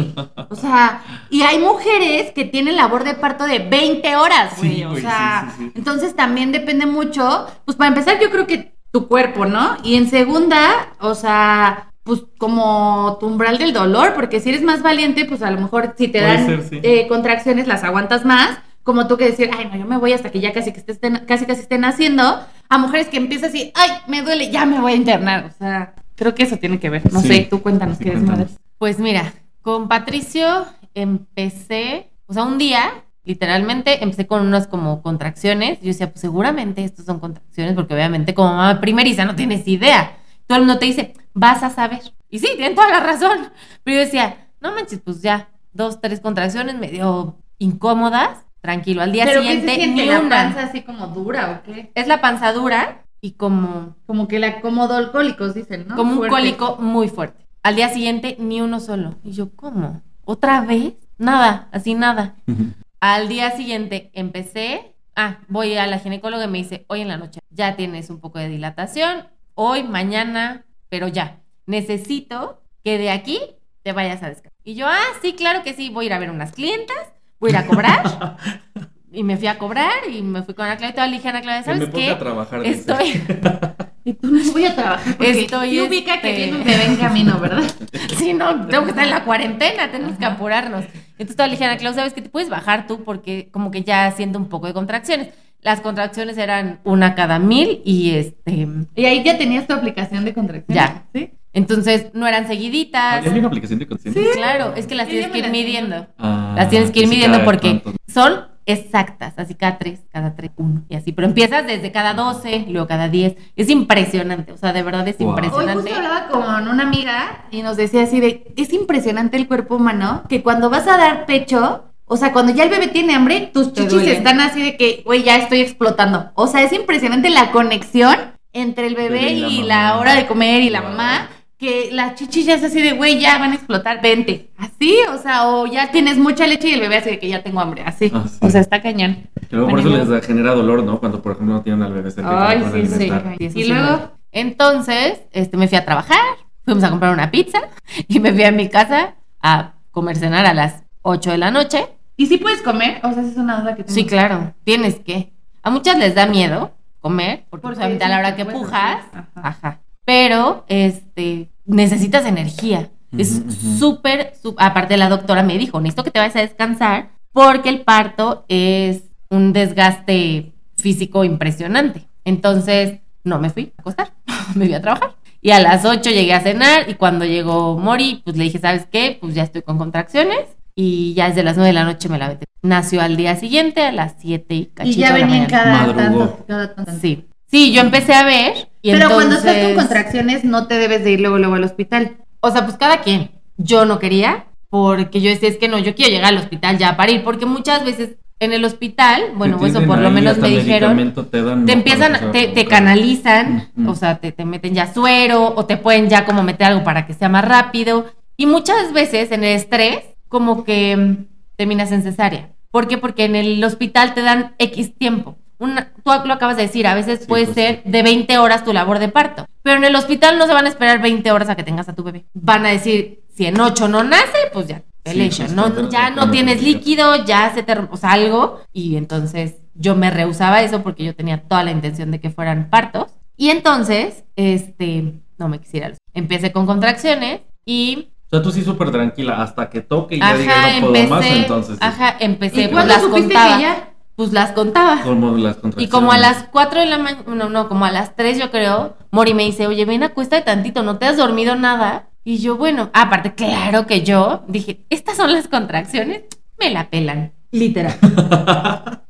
O sea, y hay mujeres que tienen labor de parto de 20 horas, güey. Sí, o sea, sí, sí, sí. entonces también depende mucho. Pues para empezar, yo creo que tu cuerpo, ¿no? Y en segunda, o sea, pues como tu umbral del dolor, porque si eres más valiente, pues a lo mejor si te dan ser, sí. eh, contracciones las aguantas más, como tú que decir, ay, no, yo me voy hasta que ya casi que estén, casi casi estén haciendo, a mujeres que empiezan así, ay, me duele, ya me voy a internar, o sea, creo que eso tiene que ver, no Sí. sé, tú cuéntanos Sí, qué madre. Pues mira, con Patricio empecé, o sea, un día, literalmente, empecé con unas como contracciones. Yo decía, pues seguramente estos son contracciones, porque obviamente como mamá primeriza no tienes idea. Todo el mundo te dice, vas a saber. Y sí, tienen toda la razón. Pero yo decía, no manches, pues ya, dos, tres contracciones medio incómodas, tranquilo. Al día Pero ¿qué siguiente, se siente ni la una. panza así como dura o qué? Es la panza dura y como Como que la como cólicos dicen, ¿no? como un cólico muy fuerte. Al día siguiente, ni uno solo. Y yo, ¿cómo? ¿Otra vez? Nada, así nada. Al día siguiente empecé, ah, voy a la ginecóloga y me dice, hoy en la noche ya tienes un poco de dilatación, hoy, mañana, pero ya, necesito que de aquí te vayas a descansar. Y yo, ah, sí, claro que sí, voy a ir a ver unas clientas, voy a ir a cobrar. *laughs* y me fui a cobrar y me fui con Ana Claudia y toda le dije a Ana Claudia, Que me ¿sabes a qué? trabajar. Estoy, *laughs* Y tú no voy a trabajar porque Estoy, sí ubica que este- viene un bebé en camino, ¿verdad? *laughs* Sí, no, tengo que estar en la cuarentena, tenemos que apurarnos. Entonces toda le dije a Ana Clau, ¿sabes que te puedes bajar tú? Porque como que ya siento un poco de contracciones. Las contracciones eran una cada mil y este, Y ahí ya tenías tu aplicación de contracción. Ya. ¿Sí? entonces no eran seguiditas. ¿Hay una aplicación de conciencia? Claro, es que las Sí, tienes que ir midiendo. Ah, Las tienes que ir sí, midiendo porque son exactas, así cada tres, cada tres, uno y así. Pero empiezas desde cada 12, luego cada 10. Es impresionante, o sea, de verdad es Wow. Hoy impresionante. justo hablaba con una amiga y nos decía así de, es impresionante el cuerpo humano, que cuando vas a dar pecho, o sea, cuando ya el bebé tiene hambre, tus Te chichis duele. están así de que, güey, ya estoy explotando. O sea, es impresionante la conexión entre el bebé Bebé y la y mamá. la hora de comer y la Wow. mamá, que la chichi ya es así de, güey, ya van a explotar, vente. Así, o sea, o ya tienes mucha leche y el bebé así de que ya tengo hambre, así. Ah, sí. O sea, está cañón. Que luego por eso les genera dolor, ¿no? Cuando, por ejemplo, no tienen al bebé cerca. Ay, sí, sí. Y sí luego, Entonces, este, me fui a trabajar, fuimos a comprar una pizza *laughs* y me fui a mi casa a comer cenar a las 8 de la noche. ¿y si puedes comer? O sea, esa es una duda que tengo. Sí, claro, tienes que. A muchas les da miedo comer, porque, Porque solamente a la hora que pujas. Ajá. ajá. Pero, este, necesitas energía. Es Ujú, ujú. súper, sú- aparte la doctora me dijo, necesito que te vayas a descansar porque el parto es un desgaste físico impresionante. Entonces, no me fui a acostar, *laughs* me fui a trabajar. Y a las 8 llegué a cenar y cuando llegó Mori, pues le dije, ¿sabes qué? Pues ya estoy con contracciones y ya desde las 9 de la noche me la vete. Nació al día siguiente a las 7 y cachito Y ya de la venían cada tanto, cada tanto. Sí. Sí, yo empecé a ver y Pero cuando estás con contracciones no te debes de ir luego, luego al hospital. o sea, pues cada quien. Yo no quería, porque yo decía, es que no, yo quiero llegar al hospital ya para ir, porque muchas veces en el hospital, bueno, Te eso por lo menos me dijeron, Te, dan, te ¿no? empiezan, te, canalizan, o sea, te, te meten ya suero, o te pueden ya como meter algo para que sea más rápido. Y muchas veces en el estrés, como que mm, terminas en cesárea. ¿Por qué? Porque en el hospital te dan X tiempo. Una, tú lo acabas de decir, a veces Sí, puede pues, ser de 20 horas tu labor de parto. Pero en el hospital no se van a esperar 20 horas a que tengas a tu bebé. Van a decir, si en 8 no nace, pues ya, Sí, pelation, justo, no, pero ya no tienes líquido, ya se te, o sea, algo. Y entonces yo me rehusaba eso porque yo tenía toda la intención de que fueran partos. Y entonces, este, no me quisiera. Empecé con contracciones y, O sea, tú sí súper tranquila hasta que toque y ya ajá, diga no puedo empecé, más, entonces. sí. ajá, empecé, ¿Y pues las supiste contaba. que ya? Pues las contaba. Como las Y como a las 4 de la mañana, no, no, como a las 3 yo creo, Mori me dice, oye, ven, acuéstate tantito, ¿no te has dormido nada? Y yo, bueno, ah, aparte, claro que yo dije, estas son las contracciones, me la pelan, literal. *laughs*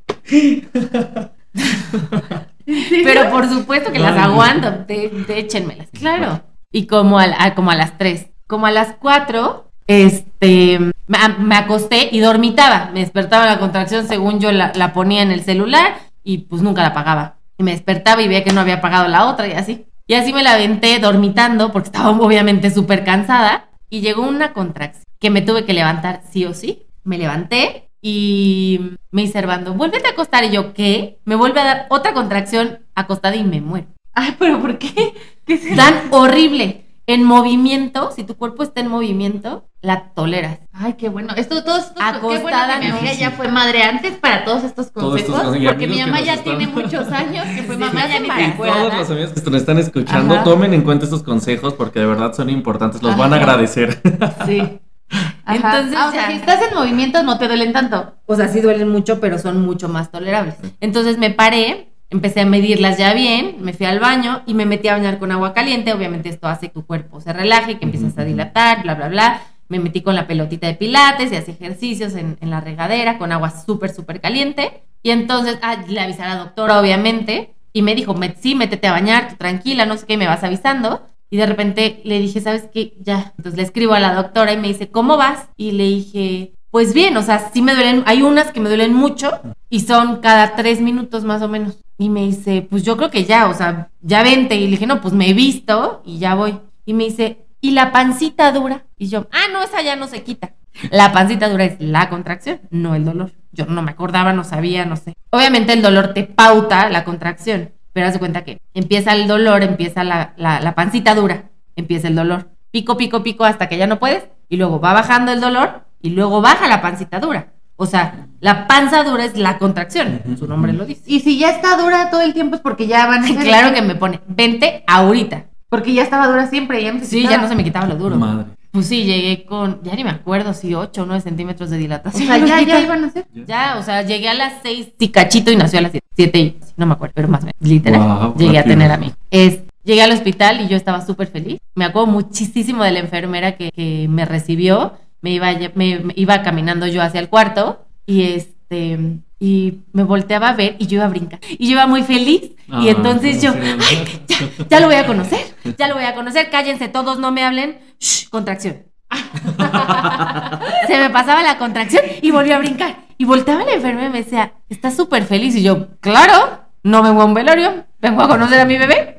Pero por supuesto que las aguanto, de, de échenmelas, claro. Y como a, a- como a las 3, como a las 4, este, me, acosté y dormitaba. Me despertaba la contracción según yo la, la ponía en el celular y pues nunca la apagaba. Y me despertaba y veía que no había apagado la otra y así. Y así me la aventé dormitando porque estaba *laughs* obviamente súper cansada y llegó una contracción que me tuve que levantar sí o sí. Me levanté y me dice Servando, vuélvete a acostar. Y yo, ¿qué? Me vuelve a dar otra contracción acostada y me muero. Ay, pero ¿por qué? ¿Qué Tan horrible. En movimiento, si tu cuerpo está en movimiento, la toleras. Ay, qué bueno. Esto, todos estos, qué bueno Acostada, que mi amiga ya fue madre antes para todos estos Todos estos consejos. Y porque mi mamá ya están- tiene muchos años que fue Sí, mamá, ya ya ni embarazó. todos los amigos que nos están escuchando, Ajá. tomen en cuenta estos consejos porque de verdad son importantes. Los van a agradecer. *laughs* Sí. Ajá. Entonces, Ah, o sea, si estás en movimiento no te duelen tanto. O sea, sí duelen mucho, pero son mucho más tolerables. Entonces me paré, empecé a medirlas ya bien, me fui al baño y me metí a bañar con agua caliente. Obviamente esto hace que tu cuerpo se relaje, que empiezas a dilatar, bla, bla, bla. Me metí con la pelotita de pilates y hacía ejercicios en, en la regadera con agua súper, súper caliente. Y entonces, ah, le avisé a la doctora, obviamente, y me dijo, "Met- sí, métete a bañar, tú tranquila, no sé qué, me vas avisando. Y de repente le dije, ¿sabes qué? Ya. Entonces le escribo a la doctora y me dice, ¿cómo vas? Y le dije, pues bien, o sea, sí me duelen, hay unas que me duelen mucho y son cada tres minutos más o menos. Y me dice, pues yo creo que ya, o sea, ya vente. Y le dije, no, pues me he visto y ya voy. Y me dice, ¿y la pancita dura? Y yo, ah, no, esa ya no se quita. La pancita dura es la contracción, no el dolor. Yo no me acordaba, no sabía, no sé. Obviamente el dolor te pauta la contracción, pero haz cuenta que empieza el dolor, empieza la, la, la pancita dura, empieza el dolor. Pico, pico, pico hasta que ya no puedes y luego va bajando el dolor y luego baja la pancita dura. O sea, la panza dura es la contracción, Ujú, su nombre lo dice. Y si ya está dura todo el tiempo es porque ya van a ser. Claro que me pone, vente ahorita. Porque ya estaba dura siempre, ya Sí, quitaba. ya no se me quitaba lo duro. Madre. Pues sí, llegué con, ya ni me acuerdo si 8 o 9 centímetros de O dilatación. sea, ya, ya iban a ser. Ya, o sea, llegué a las 6 y cachito y nació a las 7 y no me acuerdo, pero más o menos, literal. Guau, llegué a rápido. tener a mí. Es, llegué al hospital y yo estaba súper feliz. Me acuerdo muchísimo de la enfermera que, que me recibió. Me iba, me, me iba caminando yo hacia el cuarto y este y me volteaba a ver y yo iba a brincar. Y yo iba muy feliz. y Ah, entonces yo, sí. "Ay, ya, ya lo voy a conocer, ya lo voy a conocer, cállense todos, no me hablen. Shh, contracción. *laughs* Se me pasaba la contracción y volví a brincar. Y volteaba la enfermera y me decía, estás súper feliz. Y yo, claro, no vengo a un velorio, vengo a conocer a mi bebé.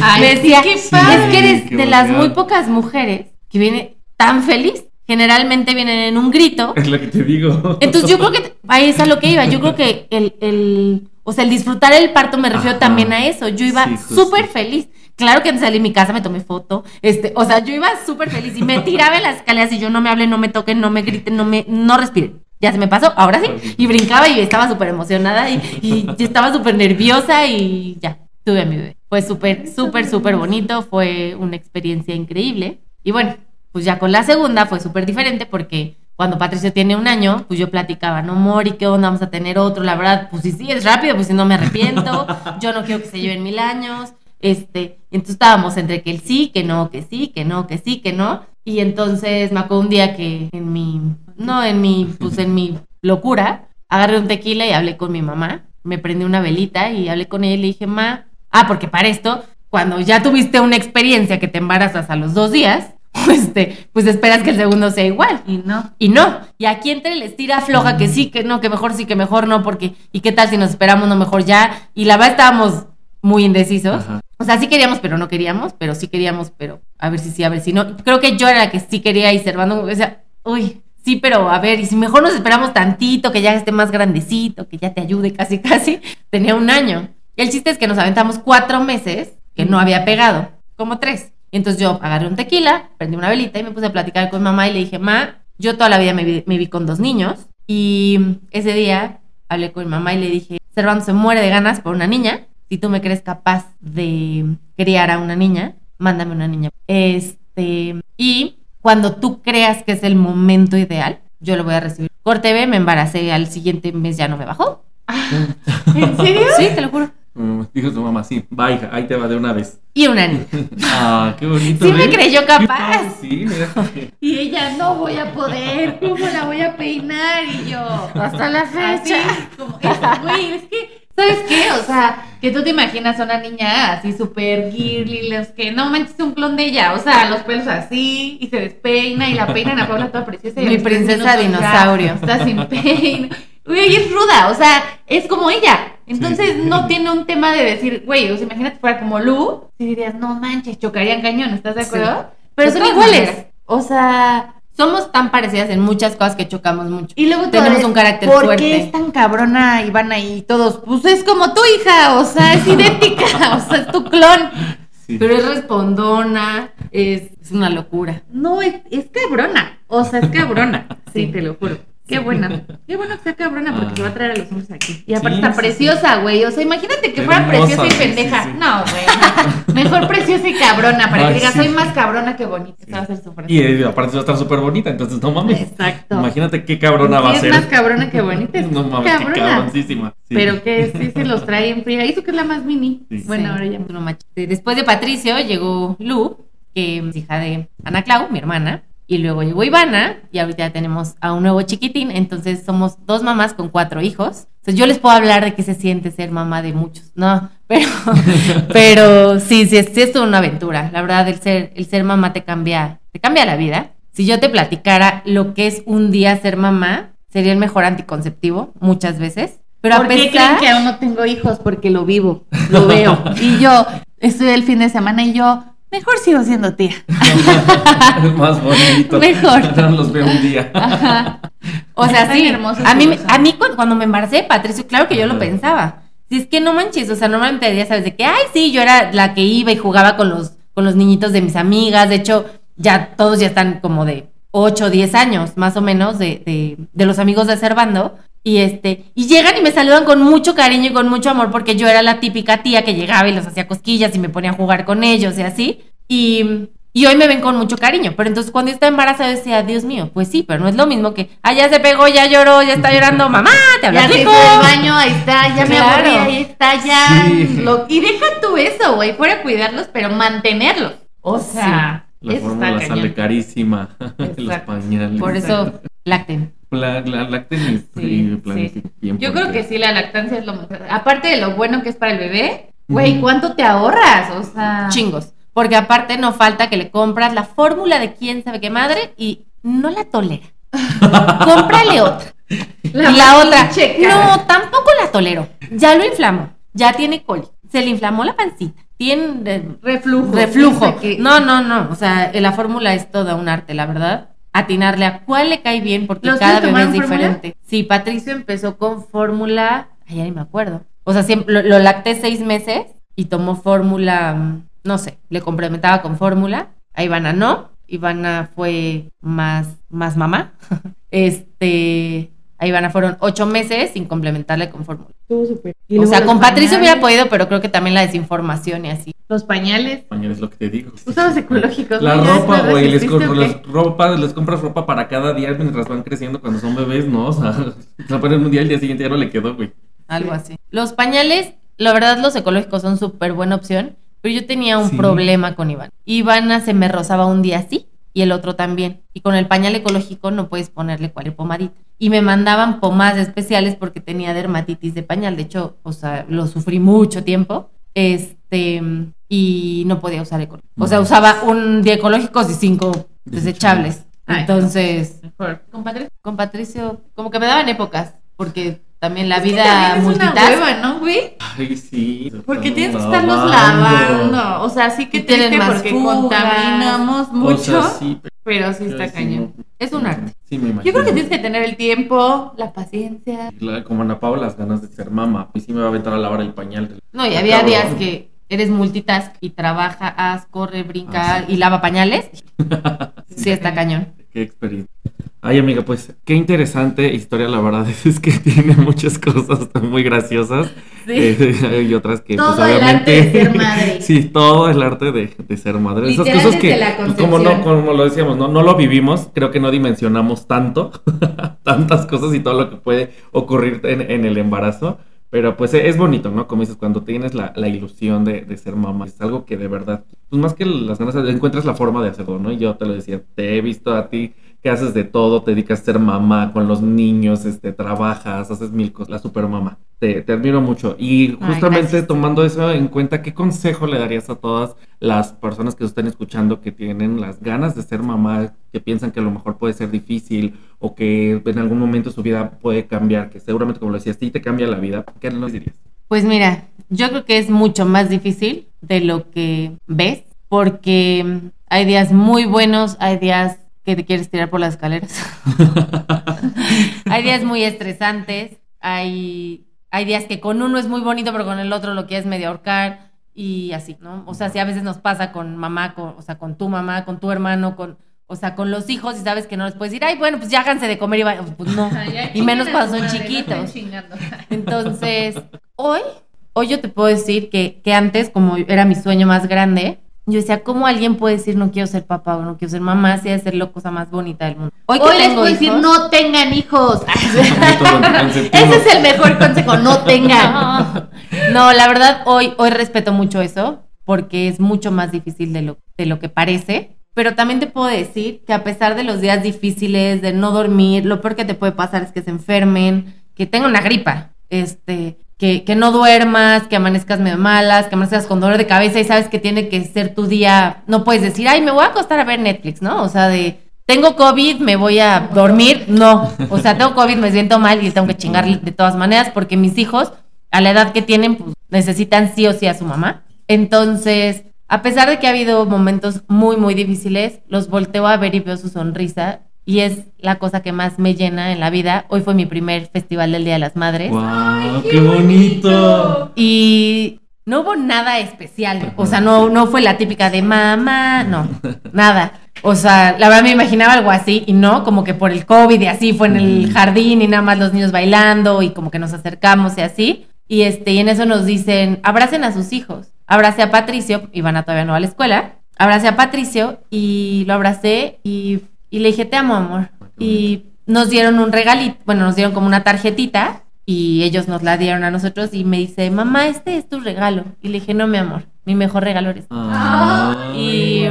Ay, me sí, decía, qué es padre. que eres qué de las muy pocas mujeres que viene tan feliz. Generalmente vienen en un grito. Es lo que te digo. Entonces yo creo que *laughs* ahí es a lo que iba. Yo creo que el, el o sea, el disfrutar el parto me refiero Ajá. también a eso. Yo iba Sí, súper feliz. Claro que antes de mi casa me tomé foto. Este, o sea, yo iba súper feliz y me *laughs* tiraba en las escaleras y yo no me hablen, no me toquen, no me griten, no me, no respiren. Ya se me pasó, ahora sí. Y brincaba y estaba súper emocionada y, y yo estaba súper nerviosa y ya, tuve a mi bebé. Fue súper, súper, súper bonito. Fue una experiencia increíble. Y bueno, pues ya con la segunda fue súper diferente porque cuando Patricio tiene un año, pues yo platicaba, no, Mori, ¿qué onda? Vamos a tener otro. La verdad, pues sí, sí, es rápido, pues si no me arrepiento. *laughs* Yo no quiero que se lleven mil años. Este, entonces estábamos entre que el sí, que no, que sí, que no, que sí, que no. Y entonces me acuerdo un día que en mi, no, en mi, pues en mi locura, agarré un tequila y hablé con mi mamá. Me prendí una velita y hablé con ella y le dije, ma, ah, porque para esto, cuando ya tuviste una experiencia que te embarazas a los dos días, *laughs* este, pues esperas que el segundo sea igual. Y no. Y no. Y aquí entre el estira floja que sí, que no, que mejor sí, que mejor no, porque, ¿y qué tal si nos esperamos, no mejor ya? Y la verdad estábamos muy indecisos. Ajá. O sea, sí queríamos, pero no queríamos, pero sí queríamos, pero a ver si sí, a ver si no. Creo que yo era la que sí quería y Servando, o sea, uy, sí, pero a ver, y si mejor nos esperamos tantito, que ya esté más grandecito, que ya te ayude casi, *laughs* casi, tenía un año. Y el chiste es que nos aventamos cuatro meses que no había pegado, como tres. Entonces yo agarré un tequila, prendí una velita y me puse a platicar con mamá y le dije, ma, yo toda la vida me vi, me vi con dos niños y ese día hablé con mi mamá y le dije, Servando se muere de ganas por una niña, si tú me crees capaz de criar a una niña, mándame una niña. Este, y cuando tú creas que es el momento ideal, yo lo voy a recibir. Corte B, me embaracé, al siguiente mes ya no me bajó. *laughs* ¿En serio? Sí, te lo juro. Mm, Dijo su mamá, sí, va hija, ahí te va de una vez. Y una niña. *laughs* Ah, qué bonito. Sí me ¿ves? creyó capaz. padre, Sí, mira. Y ella, no voy a poder, *laughs* ¿cómo la voy a peinar? Y yo, Hasta la así, como güey, es que, ¿sabes qué? O sea, que tú te imaginas a una niña así súper girly, los que no manches un clon de ella, o sea, los pelos así, y se despeina, y la peinan a Paula toda preciosa. y Mi princesa dinosaurio. Está sin peino. Güey, ella es ruda, o sea, es como ella. Entonces Sí. no *laughs* tiene un tema de decir, güey, o sea, imagínate fuera como Lu, y dirías, no manches, chocarían cañón, ¿estás de acuerdo? Pero De son iguales. maneras. O sea, Somos tan parecidas en muchas cosas que chocamos mucho. y luego Tenemos un carácter ¿por fuerte. qué es tan cabrona Ivana y todos? Pues es como tu hija, o sea, es idéntica, *laughs* o sea, es tu clon. Sí. Pero es respondona, es, es una locura. No, es, es cabrona, o sea, es cabrona. Sí, te lo juro. Qué buena. *laughs* Qué bueno que sea cabrona porque Ah. se va a traer a los hombres aquí. Y aparte Sí, está sí, preciosa, güey. O sea, imagínate que fuera Hermosa, preciosa y pendeja. sí. No, güey. Mejor preciosa y cabrona para Ay, que digas, sí. soy más cabrona que bonita. Va a ser. Y eh, aparte va a estar súper bonita, entonces no mames. Exacto. Imagínate qué cabrona va a ser. es más cabrona que bonita. Es *laughs* No mames, qué cabrona. cabroncísima. Sí. Pero que sí se los trae en fría. Hizo que es la más mini. Sí. Bueno, Sí, ahora ya. no manches. Después de Patricio llegó Lu, que es hija de Ana Clau, mi hermana. Y luego llegó Ivana, y ahorita ya tenemos a un nuevo chiquitín. Entonces somos dos mamás con cuatro hijos. Entonces yo les puedo hablar de qué se siente ser mamá de muchos. No, *laughs* pero, *laughs* pero sí, sí, es- sí es toda una aventura. La verdad, el ser, el ser mamá te cambia, te cambia la vida. Si yo te platicara lo que es un día ser mamá, sería el mejor anticonceptivo, muchas veces. Pero ¿Por a qué creen pesar que aún no tengo hijos? Porque lo vivo, lo veo. *laughs* y yo estoy el fin de semana y yo, mejor sigo siendo tía. Es *laughs* más bonito. Mejor. *laughs* No los veo un día. O sea, sí. A mí, a mí cu- cuando me embaracé de Patricio, claro que yo lo pensaba. Si es que no manches, o sea, normalmente ya sabes de que, ay, sí, yo era la que iba y jugaba con los, con los niñitos de mis amigas. De hecho, ya todos ya están como de 8 o 10 años, más o menos, de, de, de los amigos de Servando. Y este, y llegan y me saludan con mucho cariño y con mucho amor, porque yo era la típica tía que llegaba y los hacía cosquillas y me ponía a jugar con ellos y así. Y, y hoy me ven con mucho cariño. Pero entonces cuando yo estaba embarazada decía, Dios mío, pues sí, pero no es lo mismo que, ah, ya se pegó, ya lloró, ya está llorando, mamá, te habla Ya rico. baño, ahí está, ya me Claro. aburrí, ahí está, ya. Sí. Lo- y deja tú eso, güey, fuera cuidarlos, pero mantenerlos. O sea, La eso fórmula está sale cañón. carísima. *laughs* Los pañales. Por eso, lacten. La, la, lacten y- Sí, sí. Yo creo que sí, la lactancia es lo mejor. Aparte de lo bueno que es para el bebé, güey. ¿cuánto te ahorras? O sea, Chingos. Porque aparte no falta que le compras la fórmula de quién sabe qué madre y no la tolera. *laughs* Cómprale otra. La y la otra, no, tampoco la tolero. Ya lo inflamó, ya tiene coli. Se le inflamó la pancita, tiene Reflujo. reflujo. Que- No, no, no. O sea, la fórmula es toda un arte, la verdad. Atinarle a cuál le cae bien porque ¿Los cada bebé es tomaron fórmula? diferente. Sí, Patricio empezó con fórmula. Ay, ya ni me acuerdo. O sea, siempre lo, lo lacté seis meses y tomó fórmula, mm, no sé, le complementaba con fórmula. A Ivana no. Ivana fue más, más mamá. *laughs* este, a Ivana fueron ocho meses sin complementarle con fórmula. Estuvo súper. O sea, con Patricio hubiera pañales, podido, pero creo que también la desinformación y así. Los pañales. Pañal es lo que te digo. Usados ecológicos. La ropa, güey, les, ropa, les compras ropa para cada día mientras van creciendo cuando son bebés, ¿no? O sea, se *laughs* la ponen un día y el día siguiente ya no le quedó, güey. Algo así. Los pañales, la verdad, los ecológicos son súper buena opción, pero yo tenía un Sí. problema con Iván. Ivana se me rozaba un día así y el otro también. Y con el pañal ecológico no puedes ponerle cualquier pomadita. Y me mandaban pomadas especiales porque tenía dermatitis de pañal. De hecho, o sea, lo sufrí mucho tiempo. Este, y no podía usar ecológico. O sea, usaba un día ecológicos y cinco desechables. Ay, Entonces, Mejor. Con Patricio. con Patricio, como que me daban épocas, porque también la Es que vida también es una multitask. hueva, ¿no, güey? Ay, sí. Porque tienes que estarlos lavando. O sea, sí que tienen más porque fugas. contaminamos mucho. O sea, sí, pero Pero sí está cañón. Es un arte. Sí, me imagino. Yo creo que tienes que tener el tiempo, la paciencia. La- como Ana Paula, las ganas de ser mamá. Y sí me va a aventar a lavar el pañal. No, y había Cabrón. días que eres multitask y trabaja, haz, corre, brinca Ah, sí. y lava pañales. *laughs* Sí, está cañón. Qué experiencia. Ay, amiga, pues qué interesante historia, la verdad *laughs* es que tiene muchas cosas muy graciosas eh, y otras que Todo pues el obviamente arte de ser madre. *laughs* sí, todo el arte de, de ser madre. Esas cosas que la pues, como no como lo decíamos, no no lo vivimos, creo que no dimensionamos tanto *laughs* tantas cosas y todo lo que puede ocurrir en, en el embarazo. Pero pues es bonito, ¿no? Como dices, cuando tienes la, la ilusión de, de ser mamá, es algo que de verdad, pues más que las ganas, encuentras la forma de hacerlo, ¿no? Y yo te lo decía, te he visto a ti que haces de todo, te dedicas a ser mamá con los niños, este, trabajas, haces mil cosas, la super mamá. Te, te admiro mucho. Y justamente tomando eso en cuenta, ¿qué consejo le darías a todas las personas que están escuchando que tienen las ganas de ser mamá, que piensan que a lo mejor puede ser difícil o que en algún momento su vida puede cambiar, que seguramente, como lo decías, sí te cambia la vida? ¿Qué les dirías? Pues mira, yo creo que es mucho más difícil de lo que ves, porque hay días muy buenos, hay días que te quieres tirar por las escaleras. *laughs* hay días muy estresantes, hay, hay días que con uno es muy bonito, pero con el otro lo quieres medio ahorcar y así, ¿no? O sea, si a veces nos pasa con mamá, con, o sea, con tu mamá, con tu hermano, con, o sea, con los hijos y sabes que no les puedes decir, ay, bueno, pues ya háganse de comer y va-". Pues no. *laughs* y menos cuando son chiquitos. *laughs* Entonces, hoy, hoy yo te puedo decir que, que antes, como era mi sueño más grande, yo decía, ¿cómo alguien puede decir no quiero ser papá o no quiero ser mamá si es ser la cosa más bonita del mundo? Hoy, que Hoy les tengo puedo decir, hijos- no tengan hijos. *laughs* Ese es el mejor consejo, no tengan. No, *laughs* no, la verdad, hoy, hoy respeto mucho eso, porque es mucho más difícil de lo, de lo que parece. Pero también te puedo decir que a pesar de los días difíciles, de no dormir, lo peor que te puede pasar es que se enfermen, que tengan una gripa, este, que, que no duermas, que amanezcas medio malas, que amanezcas con dolor de cabeza y sabes que tiene que ser tu día. No puedes decir, ay, me voy a acostar a ver Netflix, ¿no? O sea, de tengo COVID, me voy a dormir. No, o sea, tengo COVID, me siento mal y tengo que chingar de todas maneras porque mis hijos, a la edad que tienen, pues necesitan sí o sí a su mamá. Entonces, a pesar de que ha habido momentos muy, muy difíciles, los volteo a ver y veo su sonrisa y es la cosa que más me llena en la vida. Hoy fue mi primer festival del Día de las Madres. ¡Wow! ¡Qué bonito! Y no hubo nada especial. O sea, no, no fue la típica de mamá, no, *laughs* nada. O sea, la verdad me imaginaba algo así y no, como que por el COVID y así fue en el jardín y nada más los niños bailando y como que nos acercamos y así. Y este, y en eso nos dicen, abracen a sus hijos. Abracé a Patricio, Ivana todavía no va a la escuela. Abracé a Patricio y lo abracé y, y le dije, te amo, amor. Y nos dieron un regalito, bueno, nos dieron como una tarjetita y ellos nos la dieron a nosotros y me dice, mamá, este es tu regalo. Y le dije, no, mi amor, mi mejor regalo eres tú". Ay, *laughs*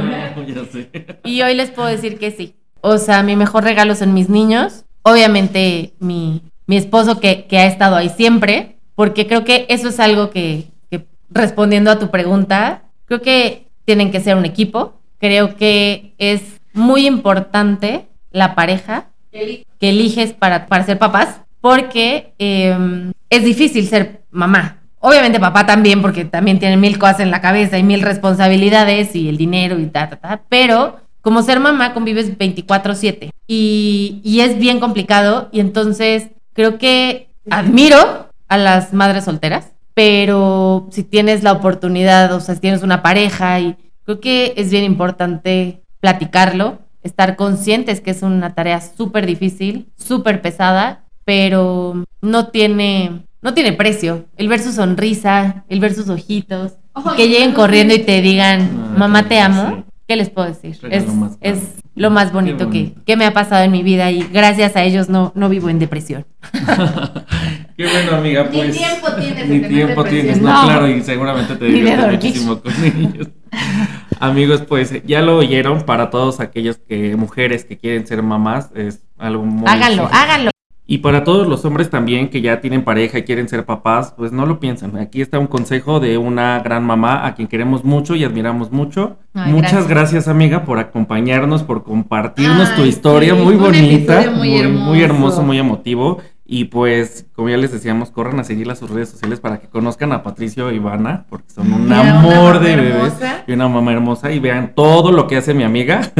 Y-. Y hoy les puedo decir que sí. O sea, mi mejor regalo son mis niños. Obviamente mi, mi esposo que, que ha estado ahí siempre, porque creo que eso es algo que, que, respondiendo a tu pregunta, creo que tienen que ser un equipo. Creo que es muy importante la pareja que eliges para, para ser papás, porque eh, es difícil ser mamá. Obviamente papá también, porque también tiene mil cosas en la cabeza y mil responsabilidades y el dinero y ta, ta, ta. Pero como ser mamá convives 24/7 y, y es bien complicado y entonces creo que admiro a las madres solteras, pero si tienes la oportunidad, o sea, si tienes una pareja y creo que es bien importante platicarlo, estar conscientes que es una tarea súper difícil, súper pesada, pero no tiene, no tiene precio. El ver su sonrisa, el ver sus ojitos, que lleguen corriendo y te digan, mamá te amo. ¿Qué les puedo decir? Es, más es lo más bonito que, bonito. que me ha pasado en mi vida y gracias a ellos no, no vivo en depresión. *laughs* Qué bueno, amiga, Ni pues. tiempo tienes Ni tiempo tienes, no, No. claro, y seguramente te diviertes muchísimo con ellos. *laughs* Amigos, pues ya lo oyeron para todos aquellos que mujeres que quieren ser mamás, es algo muy háganlo, difícil. háganlo. Y para todos los hombres también que ya tienen pareja y quieren ser papás, pues no lo piensen. Aquí está un consejo de una gran mamá a quien queremos mucho y admiramos mucho. Ay, Muchas gracias. gracias. amiga, por acompañarnos, por compartirnos tu historia sí, muy bonita, muy muy, hermoso, muy emotivo. Y pues, como ya les decíamos, corran a seguirla a sus redes sociales para que conozcan a Patricio y Ivana, porque son un Mira, amor de bebés y una mamá hermosa. Y vean todo lo que hace mi amiga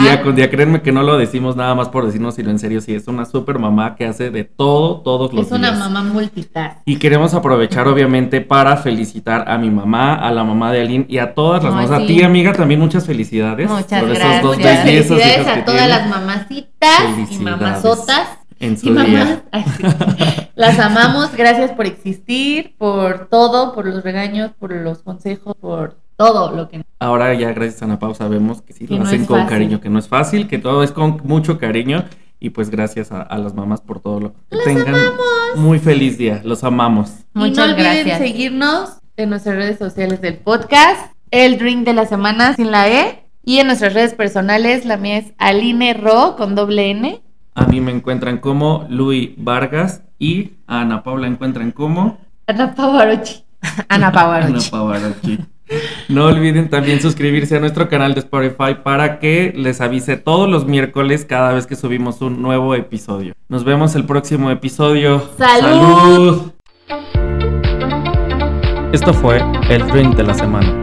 día con día. Créanme que no lo decimos nada más por decirnos, sino en serio, sí, es una super mamá que hace de todo, todos los Es una días. mamá multitask. Y queremos aprovechar, obviamente, para felicitar a mi mamá, a la mamá de Aline y a todas las Ay, mamás. A sí. ti, amiga, también muchas felicidades. Muchas por esos gracias. dos Muchas bellezas felicidades a todas las mamacitas y mamazotas. En su día. *laughs* ay, sí. las amamos, gracias por existir, por todo, por los regaños, por los consejos, por todo lo que Ahora ya gracias a Ana Pau sabemos que sí Que lo no hacen con fácil. cariño, que no es fácil, que todo es con mucho cariño. Y pues gracias a, a las mamás por todo lo que tengan. Muy feliz día, los amamos. y no olviden gracias. seguirnos en nuestras redes sociales del podcast, el drink de la semana sin la E, y en nuestras redes personales, la mía es Aline Ro con doble N. A mí me encuentran como Luis Vargas y a Ana Paula encuentran como Ana Pavarotti. Ana *laughs* Ana Pavarotti. Pavarotti. No olviden también suscribirse a nuestro canal de Spotify para que les avise todos los miércoles cada vez que subimos un nuevo episodio. Nos vemos el próximo episodio. ¡Salud! ¡Salud! Esto fue el Drink de la Semana.